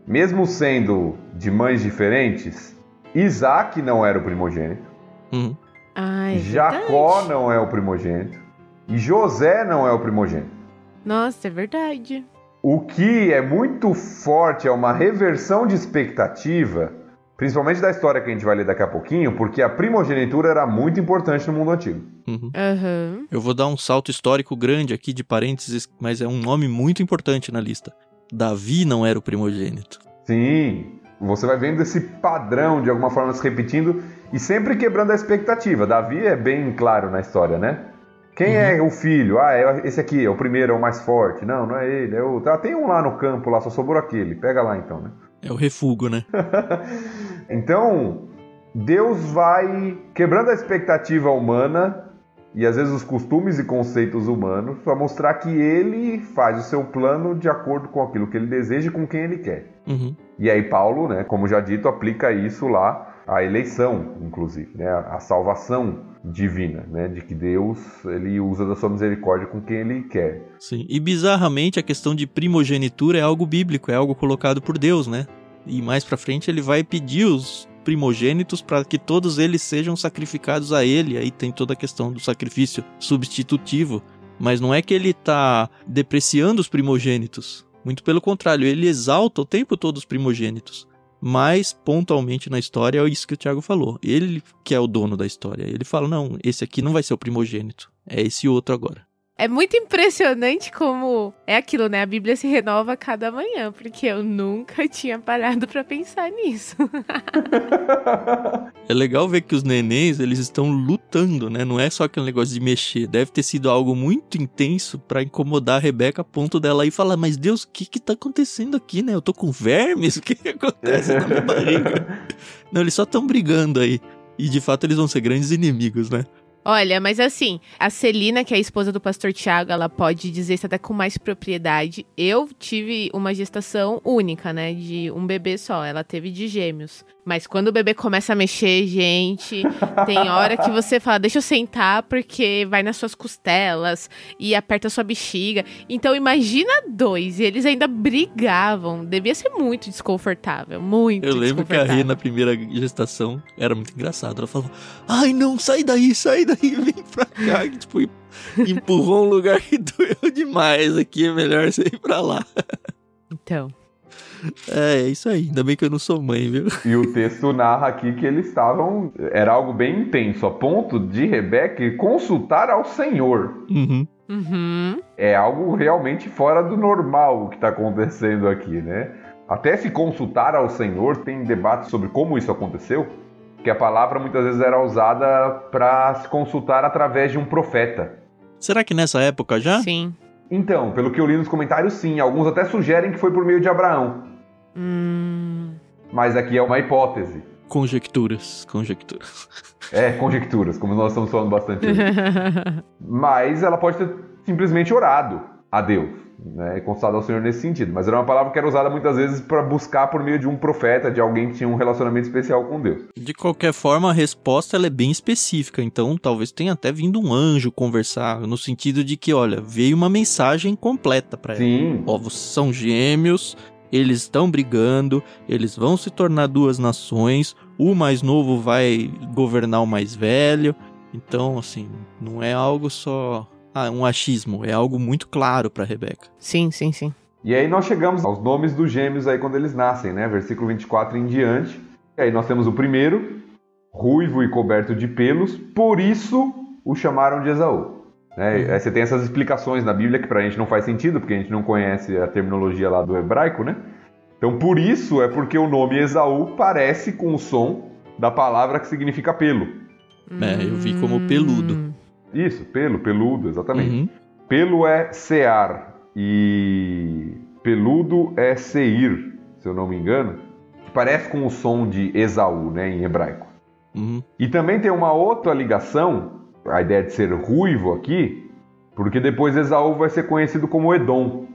mesmo sendo de mães diferentes, Isaac não era o primogênito, uhum. ah, é Jacó não é o primogênito, e José não é o primogênito. Nossa, é verdade. O que é muito forte é uma reversão de expectativa Principalmente da história que a gente vai ler daqui a pouquinho, porque a primogenitura era muito importante no mundo antigo. Uhum. Uhum. Eu vou dar um salto histórico grande aqui de parênteses, mas é um nome muito importante na lista. Davi não era o primogênito. Sim, você vai vendo esse padrão de alguma forma se repetindo e sempre quebrando a expectativa. Davi é bem claro na história, né? Quem uhum. é o filho? Ah, é esse aqui, é o primeiro, é o mais forte. Não, não é ele, é o. Ah, tem um lá no campo, lá, só sobrou aquele. Pega lá então, né? É o refugo, né? então, Deus vai quebrando a expectativa humana e às vezes os costumes e conceitos humanos para mostrar que ele faz o seu plano de acordo com aquilo que ele deseja e com quem ele quer. Uhum. E aí Paulo, né, como já dito, aplica isso lá à eleição, inclusive, né, a salvação divina, né, de que Deus ele usa da sua misericórdia com quem ele quer. Sim. E bizarramente a questão de primogenitura é algo bíblico, é algo colocado por Deus, né? E mais para frente ele vai pedir os primogênitos para que todos eles sejam sacrificados a ele. Aí tem toda a questão do sacrifício substitutivo, mas não é que ele está depreciando os primogênitos. Muito pelo contrário, ele exalta o tempo todo os primogênitos. Mas, pontualmente na história, é isso que o Tiago falou. Ele que é o dono da história. Ele fala: não, esse aqui não vai ser o primogênito. É esse outro agora. É muito impressionante como é aquilo, né? A Bíblia se renova a cada manhã, porque eu nunca tinha parado para pensar nisso. é legal ver que os nenéns, eles estão lutando, né? Não é só aquele negócio de mexer. Deve ter sido algo muito intenso para incomodar a Rebeca a ponto dela ir falar: "Mas Deus, o que que tá acontecendo aqui, né? Eu tô com vermes? O que, que acontece na minha barriga?" Não, eles só estão brigando aí. E de fato eles vão ser grandes inimigos, né? Olha, mas assim, a Celina, que é a esposa do pastor Tiago, ela pode dizer isso até com mais propriedade. Eu tive uma gestação única, né? De um bebê só. Ela teve de gêmeos. Mas quando o bebê começa a mexer, gente, tem hora que você fala, deixa eu sentar, porque vai nas suas costelas e aperta a sua bexiga. Então imagina dois, e eles ainda brigavam. Devia ser muito desconfortável, muito Eu lembro que a Rê, na primeira gestação, era muito engraçado. Ela falou, ai não, sai daí, sai daí, vem pra cá. E, tipo, empurrou um lugar que doeu demais aqui, é melhor você ir pra lá. Então... É, é isso aí. Ainda bem que eu não sou mãe, viu? E o texto narra aqui que eles estavam. Era algo bem intenso, a ponto de Rebeca consultar ao Senhor. Uhum. Uhum. É algo realmente fora do normal o que está acontecendo aqui, né? Até se consultar ao Senhor, tem debate sobre como isso aconteceu, que a palavra muitas vezes era usada para se consultar através de um profeta. Será que nessa época já? Sim. Então, pelo que eu li nos comentários, sim. Alguns até sugerem que foi por meio de Abraão. Hum... Mas aqui é uma hipótese. Conjecturas, conjecturas. É, conjecturas, como nós estamos falando bastante hoje. Mas ela pode ter simplesmente orado a Deus, né, e consultado ao Senhor nesse sentido. Mas era uma palavra que era usada muitas vezes para buscar por meio de um profeta, de alguém que tinha um relacionamento especial com Deus. De qualquer forma, a resposta ela é bem específica, então talvez tenha até vindo um anjo conversar, no sentido de que, olha, veio uma mensagem completa para ela. Sim. Povos são gêmeos, eles estão brigando, eles vão se tornar duas nações, o mais novo vai governar o mais velho. Então, assim, não é algo só um achismo, é algo muito claro para Rebeca. Sim, sim, sim. E aí nós chegamos aos nomes dos gêmeos aí quando eles nascem, né? Versículo 24 em diante. E aí nós temos o primeiro, ruivo e coberto de pelos, por isso o chamaram de Esaú. Né? Uhum. Aí você tem essas explicações na Bíblia que pra gente não faz sentido, porque a gente não conhece a terminologia lá do hebraico, né? Então por isso é porque o nome Esaú parece com o som da palavra que significa pelo. É, eu vi como peludo. Isso, pelo, peludo, exatamente. Uhum. Pelo é sear e peludo é seir, se eu não me engano, que parece com o som de Esaú, né, em hebraico. Uhum. E também tem uma outra ligação a ideia de ser ruivo aqui, porque depois Esaú vai ser conhecido como Edom.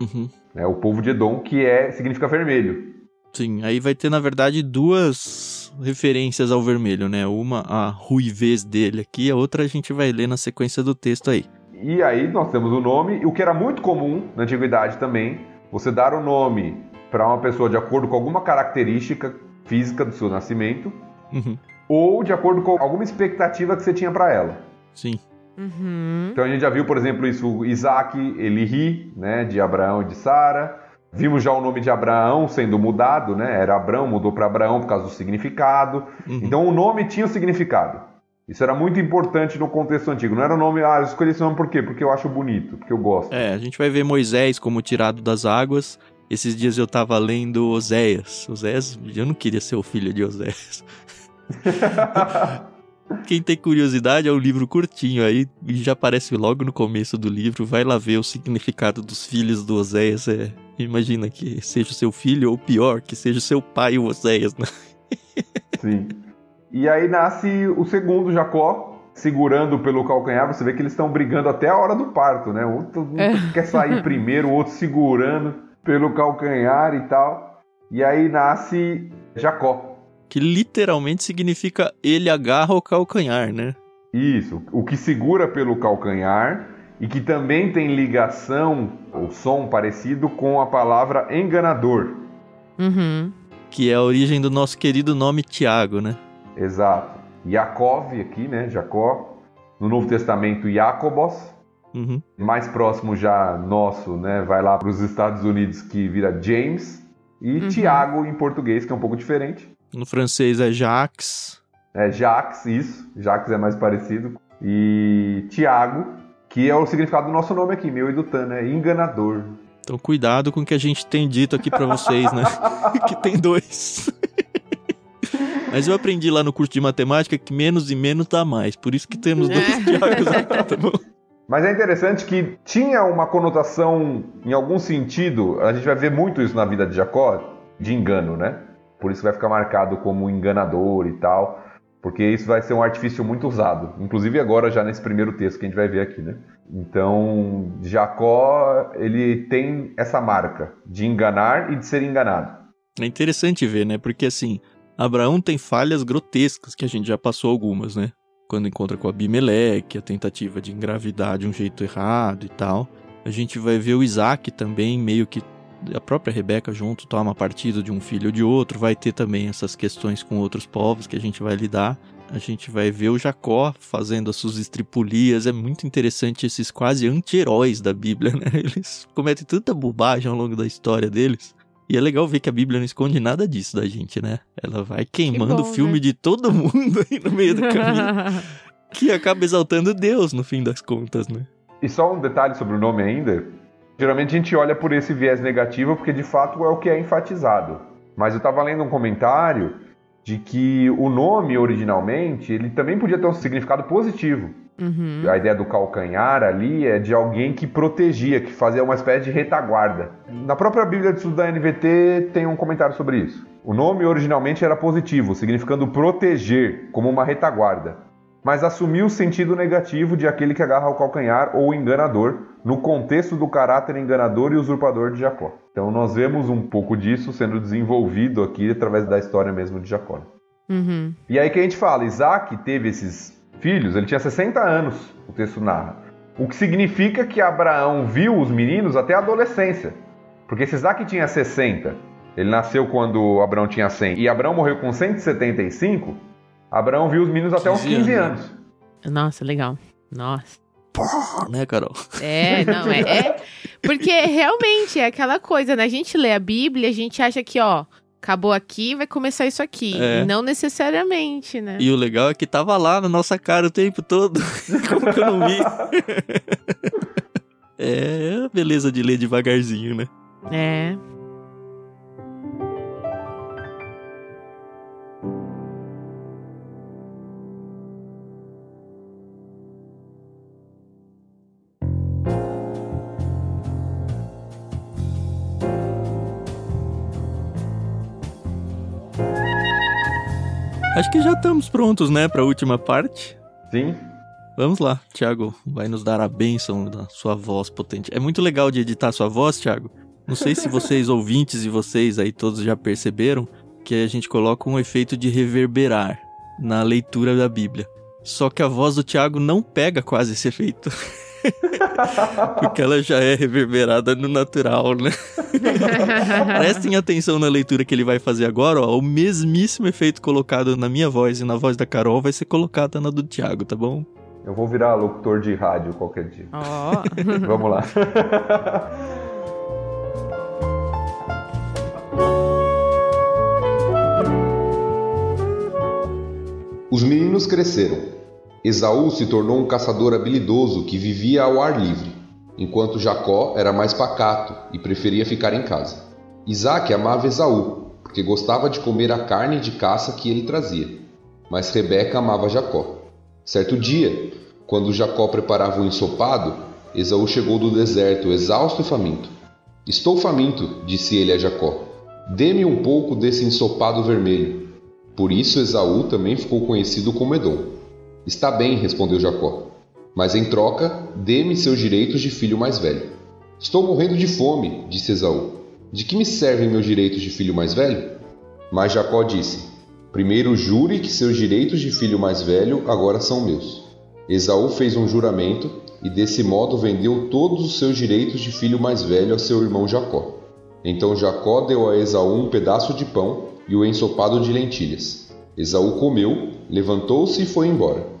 Uhum. É o povo de Edom, que é significa vermelho. Sim, aí vai ter na verdade duas referências ao vermelho, né? Uma a ruivez dele aqui, a outra a gente vai ler na sequência do texto aí. E aí nós temos o nome, o que era muito comum na antiguidade também, você dar o nome para uma pessoa de acordo com alguma característica física do seu nascimento. Uhum ou de acordo com alguma expectativa que você tinha para ela. Sim. Uhum. Então a gente já viu, por exemplo, isso, Isaac, Elihi, né, de Abraão e de Sara. Vimos já o nome de Abraão sendo mudado, né? Era Abraão, mudou para Abraão por causa do significado. Uhum. Então o nome tinha significado. Isso era muito importante no contexto antigo. Não era o nome, ah, eu escolhi esse nome por quê? Porque eu acho bonito, porque eu gosto. É, a gente vai ver Moisés como tirado das águas. Esses dias eu tava lendo Oséias. Oséias, eu não queria ser o filho de Oséias. Quem tem curiosidade é um livro curtinho aí, já aparece logo no começo do livro, vai lá ver o significado dos filhos do Oséias. É, imagina que seja o seu filho, ou pior, que seja o seu pai o Oséias, né? Sim. E aí nasce o segundo Jacó, segurando pelo calcanhar. Você vê que eles estão brigando até a hora do parto, né? Um, um é. quer sair primeiro, o outro segurando pelo calcanhar e tal. E aí nasce Jacó que literalmente significa ele agarra o calcanhar, né? Isso, o que segura pelo calcanhar e que também tem ligação, o som parecido com a palavra enganador. Uhum. Que é a origem do nosso querido nome Tiago, né? Exato. Yaakov aqui, né? Jacó. No Novo Testamento, Jacobos. Uhum. Mais próximo já nosso, né? Vai lá para os Estados Unidos que vira James. E uhum. Tiago em português, que é um pouco diferente. No francês é Jacques. É Jacques, isso. Jacques é mais parecido. E Tiago, que é o significado do nosso nome aqui, meu e do Tan, né? Enganador. Então cuidado com o que a gente tem dito aqui para vocês, né? que tem dois. Mas eu aprendi lá no curso de matemática que menos e menos dá mais. Por isso que temos dois é. Tiagos aqui, tá bom? Mas é interessante que tinha uma conotação, em algum sentido, a gente vai ver muito isso na vida de Jacó, de engano, né? Por isso vai ficar marcado como enganador e tal, porque isso vai ser um artifício muito usado, inclusive agora já nesse primeiro texto que a gente vai ver aqui, né? Então, Jacó, ele tem essa marca de enganar e de ser enganado. É interessante ver, né? Porque assim, Abraão tem falhas grotescas, que a gente já passou algumas, né? Quando encontra com Abimeleque, a tentativa de engravidar de um jeito errado e tal. A gente vai ver o Isaac também, meio que a própria Rebeca junto toma partido de um filho ou de outro. Vai ter também essas questões com outros povos que a gente vai lidar. A gente vai ver o Jacó fazendo as suas estripulias. É muito interessante esses quase anti-heróis da Bíblia, né? Eles cometem tanta bobagem ao longo da história deles. E é legal ver que a Bíblia não esconde nada disso da gente, né? Ela vai queimando o filme né? de todo mundo aí no meio do caminho. que acaba exaltando Deus no fim das contas, né? E só um detalhe sobre o nome ainda. Geralmente a gente olha por esse viés negativo porque de fato é o que é enfatizado. Mas eu estava lendo um comentário de que o nome originalmente ele também podia ter um significado positivo. Uhum. A ideia do calcanhar ali é de alguém que protegia, que fazia uma espécie de retaguarda. Na própria Bíblia de Estudo da NVT tem um comentário sobre isso. O nome originalmente era positivo, significando proteger, como uma retaguarda, mas assumiu o sentido negativo de aquele que agarra o calcanhar ou enganador, no contexto do caráter enganador e usurpador de Jacó. Então nós vemos um pouco disso sendo desenvolvido aqui através da história mesmo de Jacó. Uhum. E aí que a gente fala, Isaac teve esses filhos, ele tinha 60 anos, o texto narra. O que significa que Abraão viu os meninos até a adolescência. Porque se Isaac tinha 60, ele nasceu quando Abraão tinha 100, e Abraão morreu com 175, Abraão viu os meninos até uns 15 anos. Nossa, legal. Nossa. Porra, né, Carol? É, não, é, é. Porque realmente é aquela coisa, né? A gente lê a Bíblia, a gente acha que, ó, acabou aqui, vai começar isso aqui. É. Não necessariamente, né? E o legal é que tava lá na nossa cara o tempo todo. Como que eu não vi? é a beleza de ler devagarzinho, né? É. Acho que já estamos prontos, né, para a última parte. Sim. Vamos lá, Thiago, vai nos dar a bênção da sua voz potente. É muito legal de editar sua voz, Thiago. Não sei se vocês ouvintes e vocês aí todos já perceberam que a gente coloca um efeito de reverberar na leitura da Bíblia. Só que a voz do Thiago não pega quase esse efeito. Porque ela já é reverberada no natural, né? Prestem atenção na leitura que ele vai fazer agora, ó. O mesmíssimo efeito colocado na minha voz e na voz da Carol vai ser colocado na do Thiago, tá bom? Eu vou virar locutor de rádio qualquer dia. Oh. Vamos lá. Os meninos cresceram Esaú se tornou um caçador habilidoso que vivia ao ar livre, enquanto Jacó era mais pacato e preferia ficar em casa. Isaac amava Esaú, porque gostava de comer a carne de caça que ele trazia, mas Rebeca amava Jacó. Certo dia, quando Jacó preparava o um ensopado, Esaú chegou do deserto, exausto e faminto. Estou faminto, disse ele a Jacó. Dê-me um pouco desse ensopado vermelho. Por isso Esaú também ficou conhecido como Edom. Está bem, respondeu Jacó. Mas em troca, dê-me seus direitos de filho mais velho. Estou morrendo de fome, disse Esaú. De que me servem meus direitos de filho mais velho? Mas Jacó disse: Primeiro jure que seus direitos de filho mais velho agora são meus. Esaú fez um juramento e desse modo vendeu todos os seus direitos de filho mais velho a seu irmão Jacó. Então Jacó deu a Esaú um pedaço de pão e o ensopado de lentilhas. Esaú comeu, levantou-se e foi embora.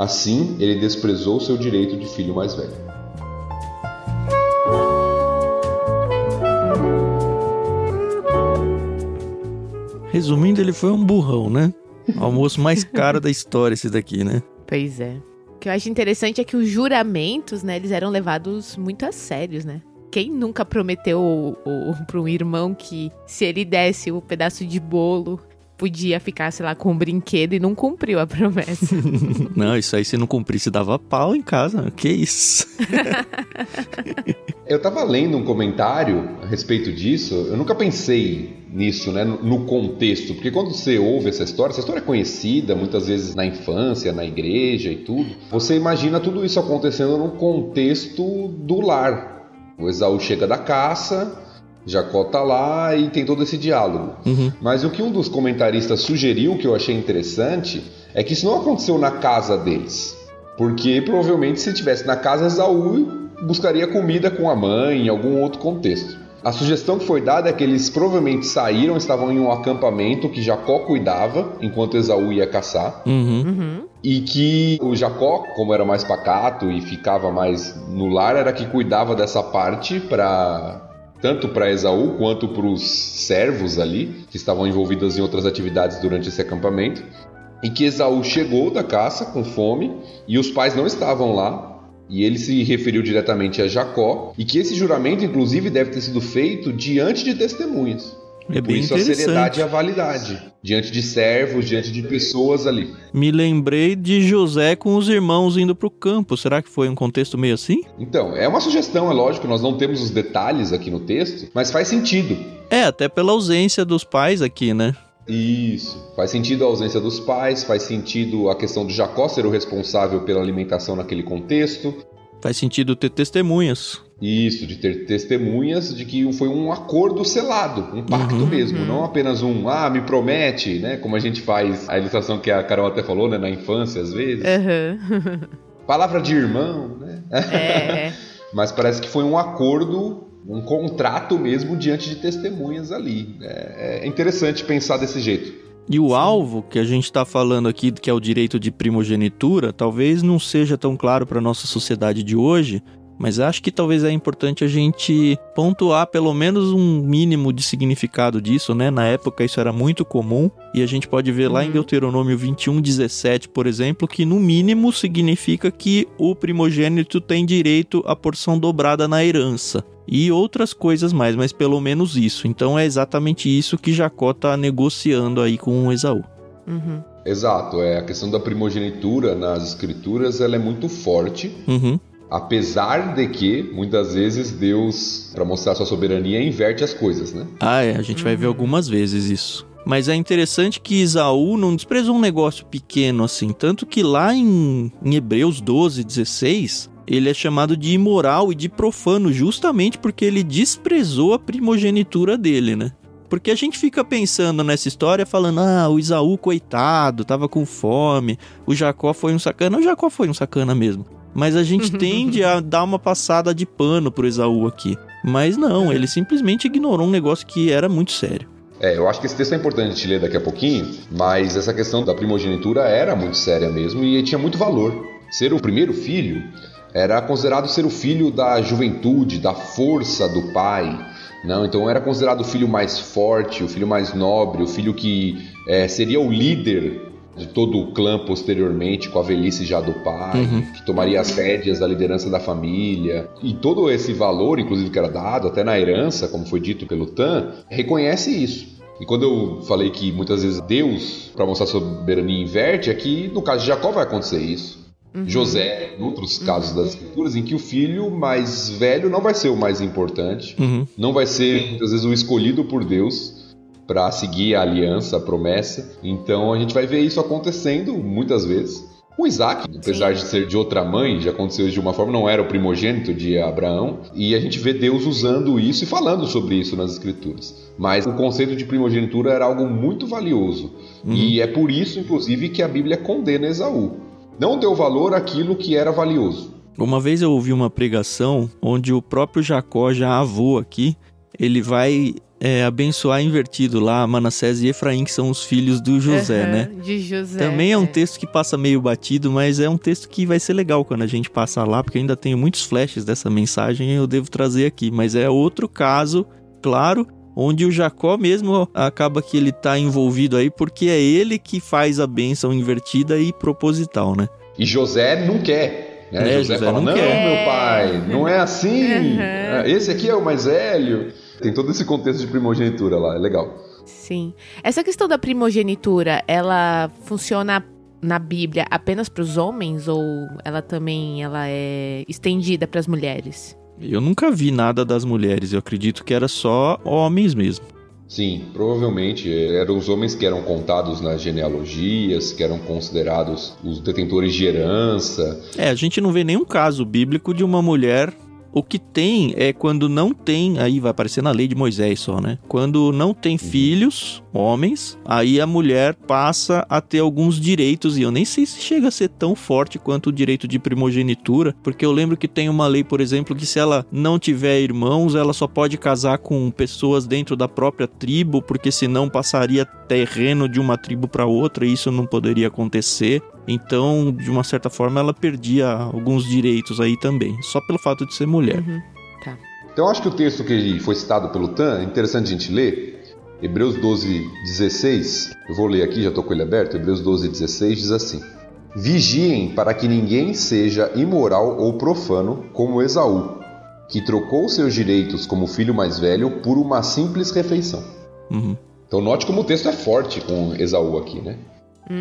Assim, ele desprezou seu direito de filho mais velho. Resumindo, ele foi um burrão, né? O almoço mais caro da história, esse daqui, né? Pois é. O que eu acho interessante é que os juramentos, né, eles eram levados muito a sérios, né? Quem nunca prometeu para um irmão que se ele desse o um pedaço de bolo podia ficar, sei lá, com um brinquedo e não cumpriu a promessa. não, isso aí se não cumprisse dava pau em casa. Que isso? eu tava lendo um comentário a respeito disso, eu nunca pensei nisso, né, no contexto, porque quando você ouve essa história, essa história é conhecida muitas vezes na infância, na igreja e tudo, você imagina tudo isso acontecendo no contexto do lar. O Esaú chega da caça, Jacó tá lá e tem todo esse diálogo. Uhum. Mas o que um dos comentaristas sugeriu, que eu achei interessante, é que isso não aconteceu na casa deles. Porque provavelmente se tivesse na casa, Esaú buscaria comida com a mãe em algum outro contexto. A sugestão que foi dada é que eles provavelmente saíram, estavam em um acampamento que Jacó cuidava enquanto Esaú ia caçar. Uhum. Uhum. E que o Jacó, como era mais pacato e ficava mais no lar, era que cuidava dessa parte para tanto para Esaú quanto para os servos ali, que estavam envolvidos em outras atividades durante esse acampamento, e que Esaú chegou da caça com fome e os pais não estavam lá. E ele se referiu diretamente a Jacó, e que esse juramento, inclusive, deve ter sido feito diante de testemunhas. É Por isso a seriedade e a validade. Diante de servos, diante de pessoas ali. Me lembrei de José com os irmãos indo para o campo. Será que foi um contexto meio assim? Então, é uma sugestão, é lógico, nós não temos os detalhes aqui no texto, mas faz sentido. É, até pela ausência dos pais aqui, né? Isso. Faz sentido a ausência dos pais, faz sentido a questão de Jacó ser o responsável pela alimentação naquele contexto. Faz sentido ter testemunhas. Isso, de ter testemunhas de que foi um acordo selado, um pacto uhum, mesmo, uhum. não apenas um, ah, me promete, né? Como a gente faz, a ilustração que a Carol até falou, né, na infância às vezes. Uhum. Palavra de irmão, né? É. Mas parece que foi um acordo, um contrato mesmo diante de testemunhas ali. É, é interessante pensar desse jeito. E o Sim. alvo que a gente está falando aqui, que é o direito de primogenitura, talvez não seja tão claro para nossa sociedade de hoje, mas acho que talvez é importante a gente pontuar pelo menos um mínimo de significado disso, né? Na época isso era muito comum e a gente pode ver lá em uhum. Deuteronômio 21, 17, por exemplo, que no mínimo significa que o primogênito tem direito à porção dobrada na herança e outras coisas mais, mas pelo menos isso. Então é exatamente isso que Jacó está negociando aí com Esaú. Uhum. Exato, é a questão da primogenitura nas escrituras ela é muito forte. Uhum. Apesar de que, muitas vezes, Deus, para mostrar sua soberania, inverte as coisas, né? Ah, é. A gente vai ver algumas vezes isso. Mas é interessante que Isaú não desprezou um negócio pequeno assim. Tanto que lá em, em Hebreus 12, 16, ele é chamado de imoral e de profano justamente porque ele desprezou a primogenitura dele, né? Porque a gente fica pensando nessa história falando, ah, o Isaú, coitado, tava com fome, o Jacó foi um sacana. O Jacó foi um sacana mesmo. Mas a gente tende a dar uma passada de pano pro Esaú aqui. Mas não, ele simplesmente ignorou um negócio que era muito sério. É, eu acho que esse texto é importante de ler daqui a pouquinho, mas essa questão da primogenitura era muito séria mesmo e tinha muito valor. Ser o primeiro filho era considerado ser o filho da juventude, da força do pai. Não, então era considerado o filho mais forte, o filho mais nobre, o filho que é, seria o líder de todo o clã posteriormente, com a velhice já do pai, uhum. que tomaria as rédeas da liderança da família. E todo esse valor, inclusive, que era dado, até na herança, como foi dito pelo Tan, reconhece isso. E quando eu falei que muitas vezes Deus, para mostrar soberania, inverte, é que no caso de Jacó vai acontecer isso. Uhum. José, em outros casos uhum. das escrituras, em que o filho mais velho não vai ser o mais importante, uhum. não vai ser muitas vezes o escolhido por Deus, para seguir a aliança, a promessa. Então a gente vai ver isso acontecendo muitas vezes. O Isaac, apesar Sim. de ser de outra mãe, já aconteceu de uma forma, não era o primogênito de Abraão, e a gente vê Deus usando isso e falando sobre isso nas Escrituras. Mas o conceito de primogenitura era algo muito valioso, uhum. e é por isso, inclusive, que a Bíblia condena Esaú. Não deu valor àquilo que era valioso. Uma vez eu ouvi uma pregação onde o próprio Jacó, já avô aqui, ele vai é, abençoar invertido lá Manassés e Efraim, que são os filhos do José, uhum, né? De José. Também é um é. texto que passa meio batido, mas é um texto que vai ser legal quando a gente passar lá, porque ainda tenho muitos flashes dessa mensagem e eu devo trazer aqui. Mas é outro caso, claro, onde o Jacó mesmo acaba que ele tá envolvido aí porque é ele que faz a bênção invertida e proposital, né? E José não quer. Né? É, José, José, fala, não, não meu pai, não é assim. Uhum. Esse aqui é o mais velho. Tem todo esse contexto de primogenitura lá, é legal. Sim. Essa questão da primogenitura, ela funciona na Bíblia apenas para os homens ou ela também ela é estendida para as mulheres? Eu nunca vi nada das mulheres, eu acredito que era só homens mesmo. Sim, provavelmente eram os homens que eram contados nas genealogias, que eram considerados os detentores de herança. É, a gente não vê nenhum caso bíblico de uma mulher o que tem é quando não tem, aí vai aparecer na lei de Moisés só, né? Quando não tem filhos, homens, aí a mulher passa a ter alguns direitos, e eu nem sei se chega a ser tão forte quanto o direito de primogenitura, porque eu lembro que tem uma lei, por exemplo, que se ela não tiver irmãos, ela só pode casar com pessoas dentro da própria tribo, porque senão passaria terreno de uma tribo para outra e isso não poderia acontecer. Então, de uma certa forma, ela perdia alguns direitos aí também, só pelo fato de ser mulher. Uhum. Tá. Então, acho que o texto que foi citado pelo Tan é interessante a gente ler. Hebreus 12, 16. Eu vou ler aqui, já estou com ele aberto. Hebreus 12, 16 diz assim: Vigiem para que ninguém seja imoral ou profano como Esaú, que trocou seus direitos como filho mais velho por uma simples refeição. Uhum. Então, note como o texto é forte com Esaú aqui, né?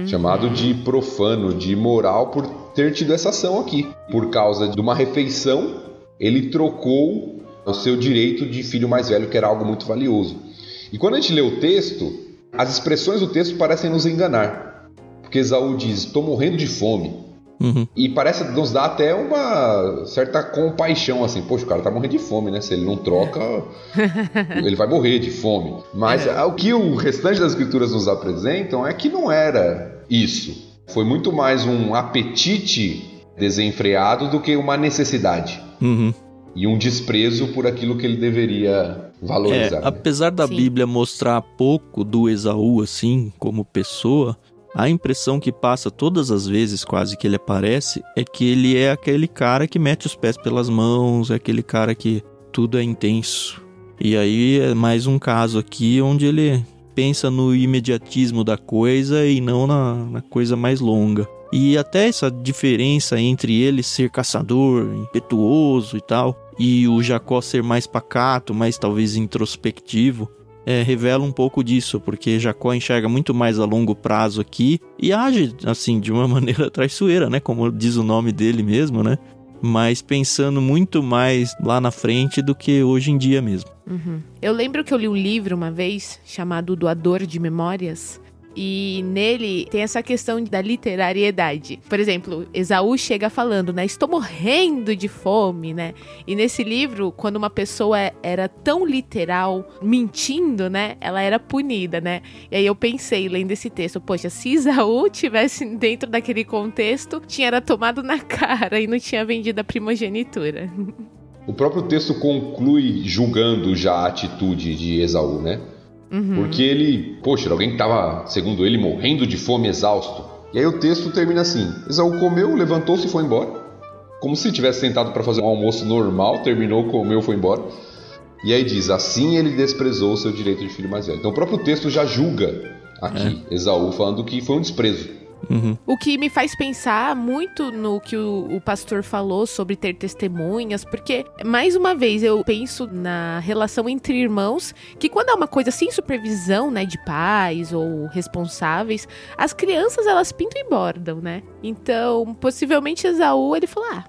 Chamado de profano, de imoral, por ter tido essa ação aqui. Por causa de uma refeição, ele trocou o seu direito de filho mais velho, que era algo muito valioso. E quando a gente lê o texto, as expressões do texto parecem nos enganar. Porque Esaú diz: Estou morrendo de fome. Uhum. E parece nos dá até uma certa compaixão, assim, poxa, o cara tá morrendo de fome, né? Se ele não troca, ele vai morrer de fome. Mas é. o que o restante das escrituras nos apresentam é que não era isso. Foi muito mais um apetite desenfreado do que uma necessidade. Uhum. E um desprezo por aquilo que ele deveria valorizar. É, né? Apesar da Sim. Bíblia mostrar pouco do Esaú, assim, como pessoa, a impressão que passa todas as vezes, quase que ele aparece, é que ele é aquele cara que mete os pés pelas mãos, é aquele cara que tudo é intenso. E aí é mais um caso aqui onde ele pensa no imediatismo da coisa e não na, na coisa mais longa. E até essa diferença entre ele ser caçador, impetuoso e tal, e o Jacó ser mais pacato, mais talvez introspectivo, é, revela um pouco disso, porque Jacó enxerga muito mais a longo prazo aqui e age, assim, de uma maneira traiçoeira, né? Como diz o nome dele mesmo, né? Mas pensando muito mais lá na frente do que hoje em dia mesmo. Uhum. Eu lembro que eu li um livro uma vez chamado Doador de Memórias e nele tem essa questão da literariedade. Por exemplo, Esaú chega falando, né? Estou morrendo de fome, né? E nesse livro, quando uma pessoa era tão literal, mentindo, né? Ela era punida, né? E aí eu pensei, lendo esse texto, poxa, se Esaú tivesse dentro daquele contexto, tinha era tomado na cara e não tinha vendido a primogenitura. O próprio texto conclui julgando já a atitude de Esaú, né? Uhum. Porque ele, poxa, era alguém que estava, segundo ele, morrendo de fome, exausto. E aí o texto termina assim: Esaú comeu, levantou-se e foi embora. Como se tivesse sentado para fazer um almoço normal, terminou, comeu, foi embora. E aí diz: Assim ele desprezou o seu direito de filho mais velho. Então o próprio texto já julga aqui é. Esaú, falando que foi um desprezo. Uhum. O que me faz pensar muito no que o, o, pastor falou sobre ter testemunhas, porque, mais uma vez, eu penso na relação entre irmãos, que quando é uma coisa sem supervisão, né, de pais ou responsáveis, as crianças elas pintam e bordam, né? Então, possivelmente Esaú, ele falou: ah,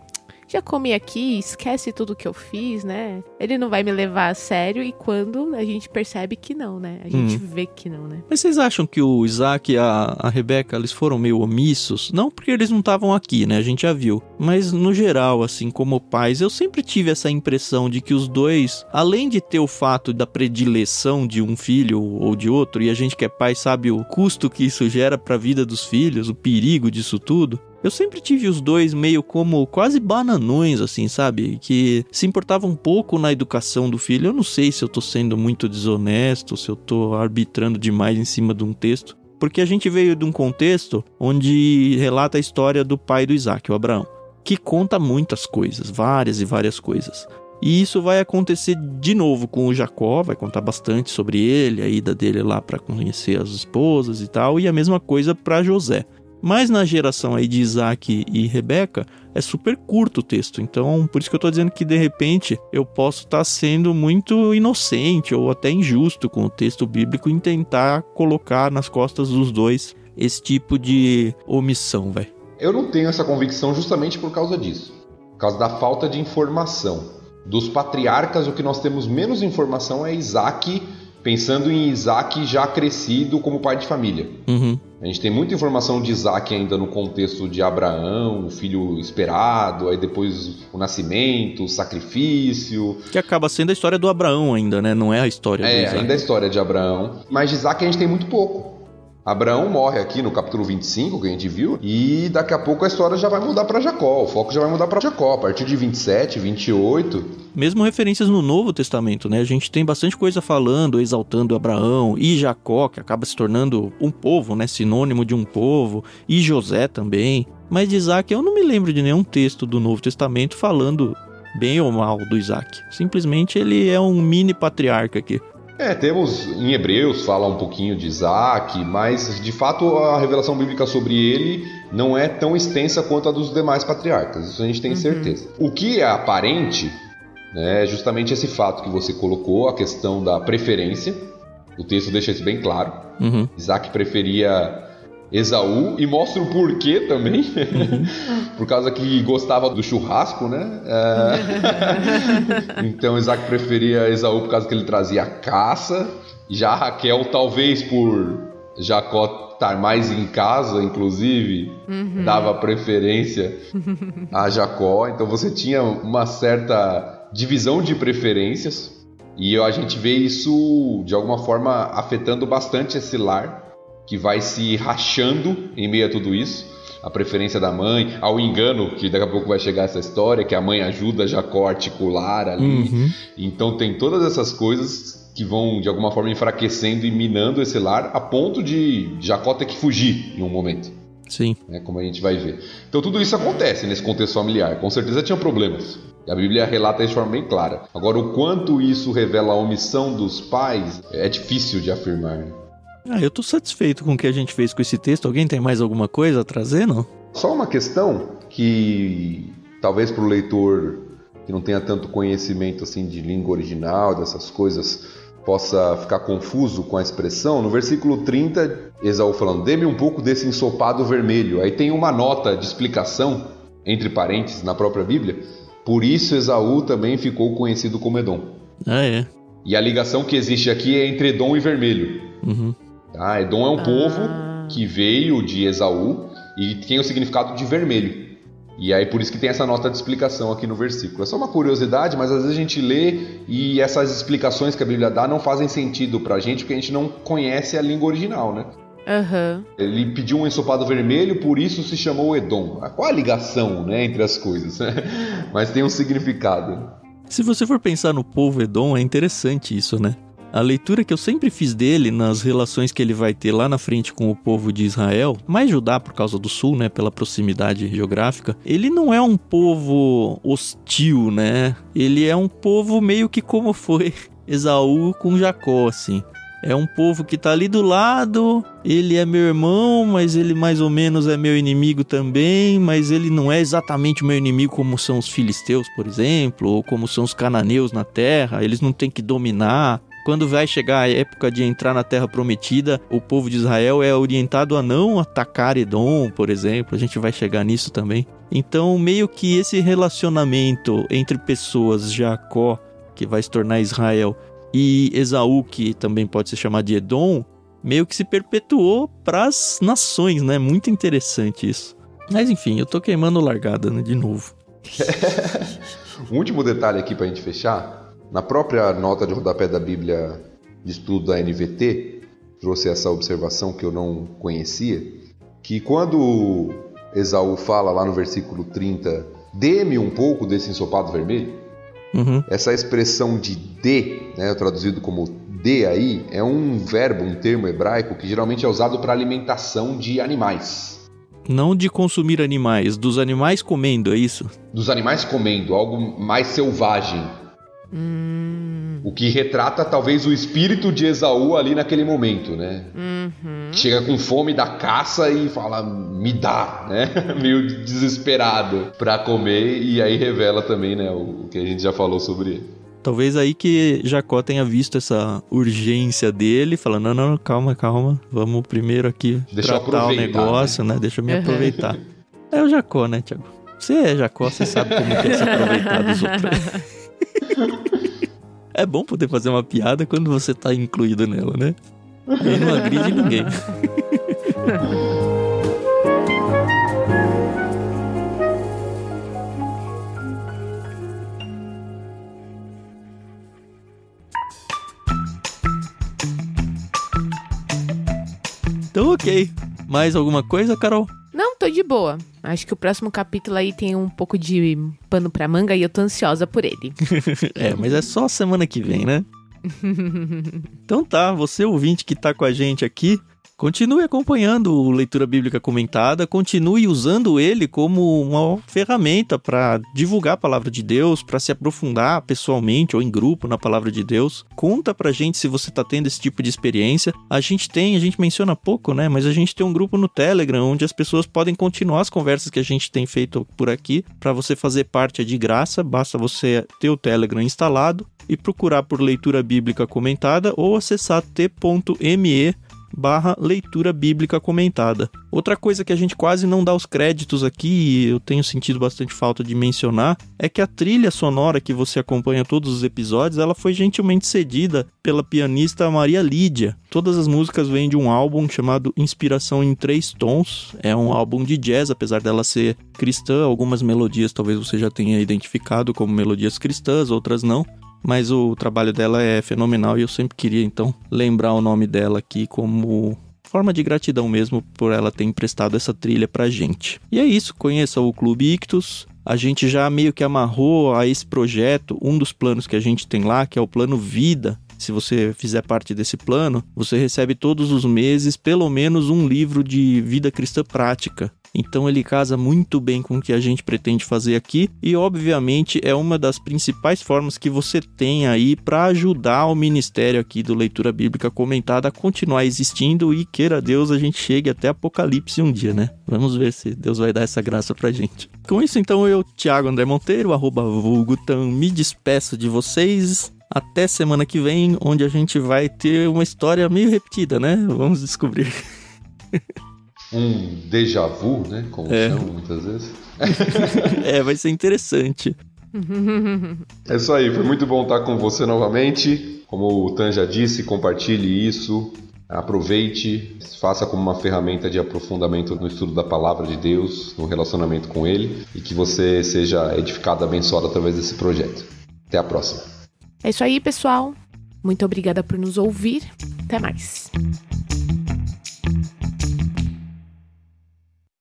já comi aqui, esquece tudo que eu fiz, né? Ele não vai me levar a sério e quando a gente percebe que não, né? A gente hum. vê que não, né? Mas vocês acham que o Isaac e a, a Rebeca, eles foram meio omissos? Não porque eles não estavam aqui, né? A gente já viu. Mas no geral, assim, como pais, eu sempre tive essa impressão de que os dois, além de ter o fato da predileção de um filho ou de outro, e a gente que é pai sabe o custo que isso gera para a vida dos filhos, o perigo disso tudo, eu sempre tive os dois meio como quase bananões, assim, sabe? Que se importavam um pouco na educação do filho. Eu não sei se eu tô sendo muito desonesto, se eu tô arbitrando demais em cima de um texto. Porque a gente veio de um contexto onde relata a história do pai do Isaac, o Abraão, que conta muitas coisas, várias e várias coisas. E isso vai acontecer de novo com o Jacó, vai contar bastante sobre ele, a ida dele lá para conhecer as esposas e tal, e a mesma coisa para José. Mas na geração aí de Isaac e Rebeca, é super curto o texto. Então, por isso que eu estou dizendo que de repente eu posso estar tá sendo muito inocente ou até injusto com o texto bíblico em tentar colocar nas costas dos dois esse tipo de omissão, velho. Eu não tenho essa convicção justamente por causa disso. Por causa da falta de informação. Dos patriarcas, o que nós temos menos informação é Isaac, pensando em Isaac já crescido como pai de família. Uhum. A gente tem muita informação de Isaac ainda no contexto de Abraão, o filho esperado, aí depois o nascimento, o sacrifício. Que acaba sendo a história do Abraão ainda, né? Não é a história é, do Isaac. É, ainda é a história de Abraão. Mas de Isaac a gente tem muito pouco. Abraão morre aqui no capítulo 25, que a gente viu, e daqui a pouco a história já vai mudar para Jacó, o foco já vai mudar para Jacó, a partir de 27, 28. Mesmo referências no Novo Testamento, né? A gente tem bastante coisa falando, exaltando Abraão e Jacó, que acaba se tornando um povo, né? Sinônimo de um povo, e José também. Mas de Isaac eu não me lembro de nenhum texto do Novo Testamento falando bem ou mal do Isaac. Simplesmente ele é um mini patriarca aqui. É, temos em Hebreus fala um pouquinho de Isaac, mas de fato a revelação bíblica sobre ele não é tão extensa quanto a dos demais patriarcas, isso a gente tem uhum. certeza. O que é aparente né, é justamente esse fato que você colocou, a questão da preferência. O texto deixa isso bem claro. Uhum. Isaac preferia Esaú e mostra o porquê também, uhum. por causa que gostava do churrasco, né? É... então Isaac preferia Esaú por causa que ele trazia caça, já Raquel talvez por Jacó estar mais em casa, inclusive, uhum. dava preferência a Jacó. Então você tinha uma certa divisão de preferências e a gente vê isso de alguma forma afetando bastante esse lar que vai se rachando em meio a tudo isso. A preferência da mãe, ao engano, que daqui a pouco vai chegar essa história, que a mãe ajuda Jacó a articular ali. Uhum. Então tem todas essas coisas que vão de alguma forma enfraquecendo e minando esse lar a ponto de Jacó ter que fugir em um momento. Sim. É como a gente vai ver. Então tudo isso acontece nesse contexto familiar. Com certeza tinha problemas. A Bíblia relata isso de forma bem clara. Agora, o quanto isso revela a omissão dos pais é difícil de afirmar. Né? Ah, eu tô satisfeito com o que a gente fez com esse texto. Alguém tem mais alguma coisa a trazer, não? Só uma questão que talvez para o leitor que não tenha tanto conhecimento assim de língua original, dessas coisas, possa ficar confuso com a expressão. No versículo 30, Esaú falando: "Dê-me um pouco desse ensopado vermelho". Aí tem uma nota de explicação entre parênteses na própria Bíblia. Por isso Esaú também ficou conhecido como Edom. Ah, é. E a ligação que existe aqui é entre Edom e vermelho. Uhum. Tá? Edom é um ah. povo que veio de Esaú e tem o significado de vermelho. E aí por isso que tem essa nota de explicação aqui no versículo. É só uma curiosidade, mas às vezes a gente lê e essas explicações que a Bíblia dá não fazem sentido pra gente porque a gente não conhece a língua original, né? Uhum. Ele pediu um ensopado vermelho, por isso se chamou Edom. Qual a ligação né, entre as coisas? mas tem um significado. Se você for pensar no povo Edom, é interessante isso, né? A leitura que eu sempre fiz dele nas relações que ele vai ter lá na frente com o povo de Israel, mais Judá por causa do sul, né, pela proximidade geográfica, ele não é um povo hostil, né? Ele é um povo meio que como foi Esaú com Jacó, assim. É um povo que tá ali do lado, ele é meu irmão, mas ele mais ou menos é meu inimigo também, mas ele não é exatamente meu inimigo como são os filisteus, por exemplo, ou como são os cananeus na terra, eles não têm que dominar. Quando vai chegar a época de entrar na Terra Prometida, o povo de Israel é orientado a não atacar Edom, por exemplo. A gente vai chegar nisso também. Então, meio que esse relacionamento entre pessoas, Jacó, que vai se tornar Israel, e Esaú, que também pode ser chamado de Edom, meio que se perpetuou para as nações, né? Muito interessante isso. Mas enfim, eu tô queimando largada né, de novo. um último detalhe aqui para a gente fechar na própria nota de rodapé da Bíblia de estudo da NVT, trouxe essa observação que eu não conhecia, que quando Esaú fala lá no versículo 30, dê-me um pouco desse ensopado vermelho, uhum. essa expressão de dê, né, traduzido como dê aí, é um verbo, um termo hebraico que geralmente é usado para alimentação de animais. Não de consumir animais, dos animais comendo, é isso? Dos animais comendo, algo mais selvagem. Hum. O que retrata talvez o espírito de Esaú ali naquele momento, né? Uhum. Chega com fome da caça e fala, me dá, né? Meio desesperado para comer e aí revela também, né, o que a gente já falou sobre ele. Talvez aí que Jacó tenha visto essa urgência dele, falando, não, não, calma, calma, vamos primeiro aqui Deixa tratar o negócio, né? né? Deixa eu me uhum. aproveitar. É o Jacó, né, Tiago? Você é Jacó, você sabe como é se aproveitar dos outros. É bom poder fazer uma piada quando você tá incluído nela, né? E não agride ninguém. Então, ok. Mais alguma coisa, Carol? Não, tô de boa. Acho que o próximo capítulo aí tem um pouco de pano pra manga e eu tô ansiosa por ele. é, mas é só semana que vem, né? então tá, você ouvinte que tá com a gente aqui, Continue acompanhando o Leitura Bíblica Comentada, continue usando ele como uma ferramenta para divulgar a palavra de Deus, para se aprofundar pessoalmente ou em grupo na palavra de Deus. Conta pra gente se você tá tendo esse tipo de experiência. A gente tem, a gente menciona pouco, né? Mas a gente tem um grupo no Telegram onde as pessoas podem continuar as conversas que a gente tem feito por aqui. Para você fazer parte é de graça, basta você ter o Telegram instalado e procurar por leitura bíblica comentada ou acessar t.me barra leitura bíblica comentada. Outra coisa que a gente quase não dá os créditos aqui, e eu tenho sentido bastante falta de mencionar, é que a trilha sonora que você acompanha todos os episódios, ela foi gentilmente cedida pela pianista Maria Lídia. Todas as músicas vêm de um álbum chamado Inspiração em Três Tons. É um álbum de jazz, apesar dela ser cristã. Algumas melodias talvez você já tenha identificado como melodias cristãs, outras não mas o trabalho dela é fenomenal e eu sempre queria então lembrar o nome dela aqui como forma de gratidão mesmo por ela ter emprestado essa trilha pra gente. E é isso, conheça o Clube Ictus. A gente já meio que amarrou a esse projeto um dos planos que a gente tem lá, que é o plano Vida, se você fizer parte desse plano, você recebe todos os meses pelo menos um livro de vida cristã prática. Então ele casa muito bem com o que a gente pretende fazer aqui e obviamente é uma das principais formas que você tem aí para ajudar o ministério aqui do Leitura Bíblica Comentada a continuar existindo e queira Deus a gente chegue até Apocalipse um dia, né? Vamos ver se Deus vai dar essa graça pra gente. Com isso então eu, Thiago André Monteiro, arroba Vulgutan, me despeço de vocês. Até semana que vem, onde a gente vai ter uma história meio repetida, né? Vamos descobrir. um déjà vu, né? Como é. chamam muitas vezes. é, vai ser interessante. É isso aí, foi muito bom estar com você novamente. Como o Tan já disse, compartilhe isso, aproveite, faça como uma ferramenta de aprofundamento no estudo da palavra de Deus, no relacionamento com Ele e que você seja edificado, abençoado através desse projeto. Até a próxima. É isso aí, pessoal. Muito obrigada por nos ouvir. Até mais.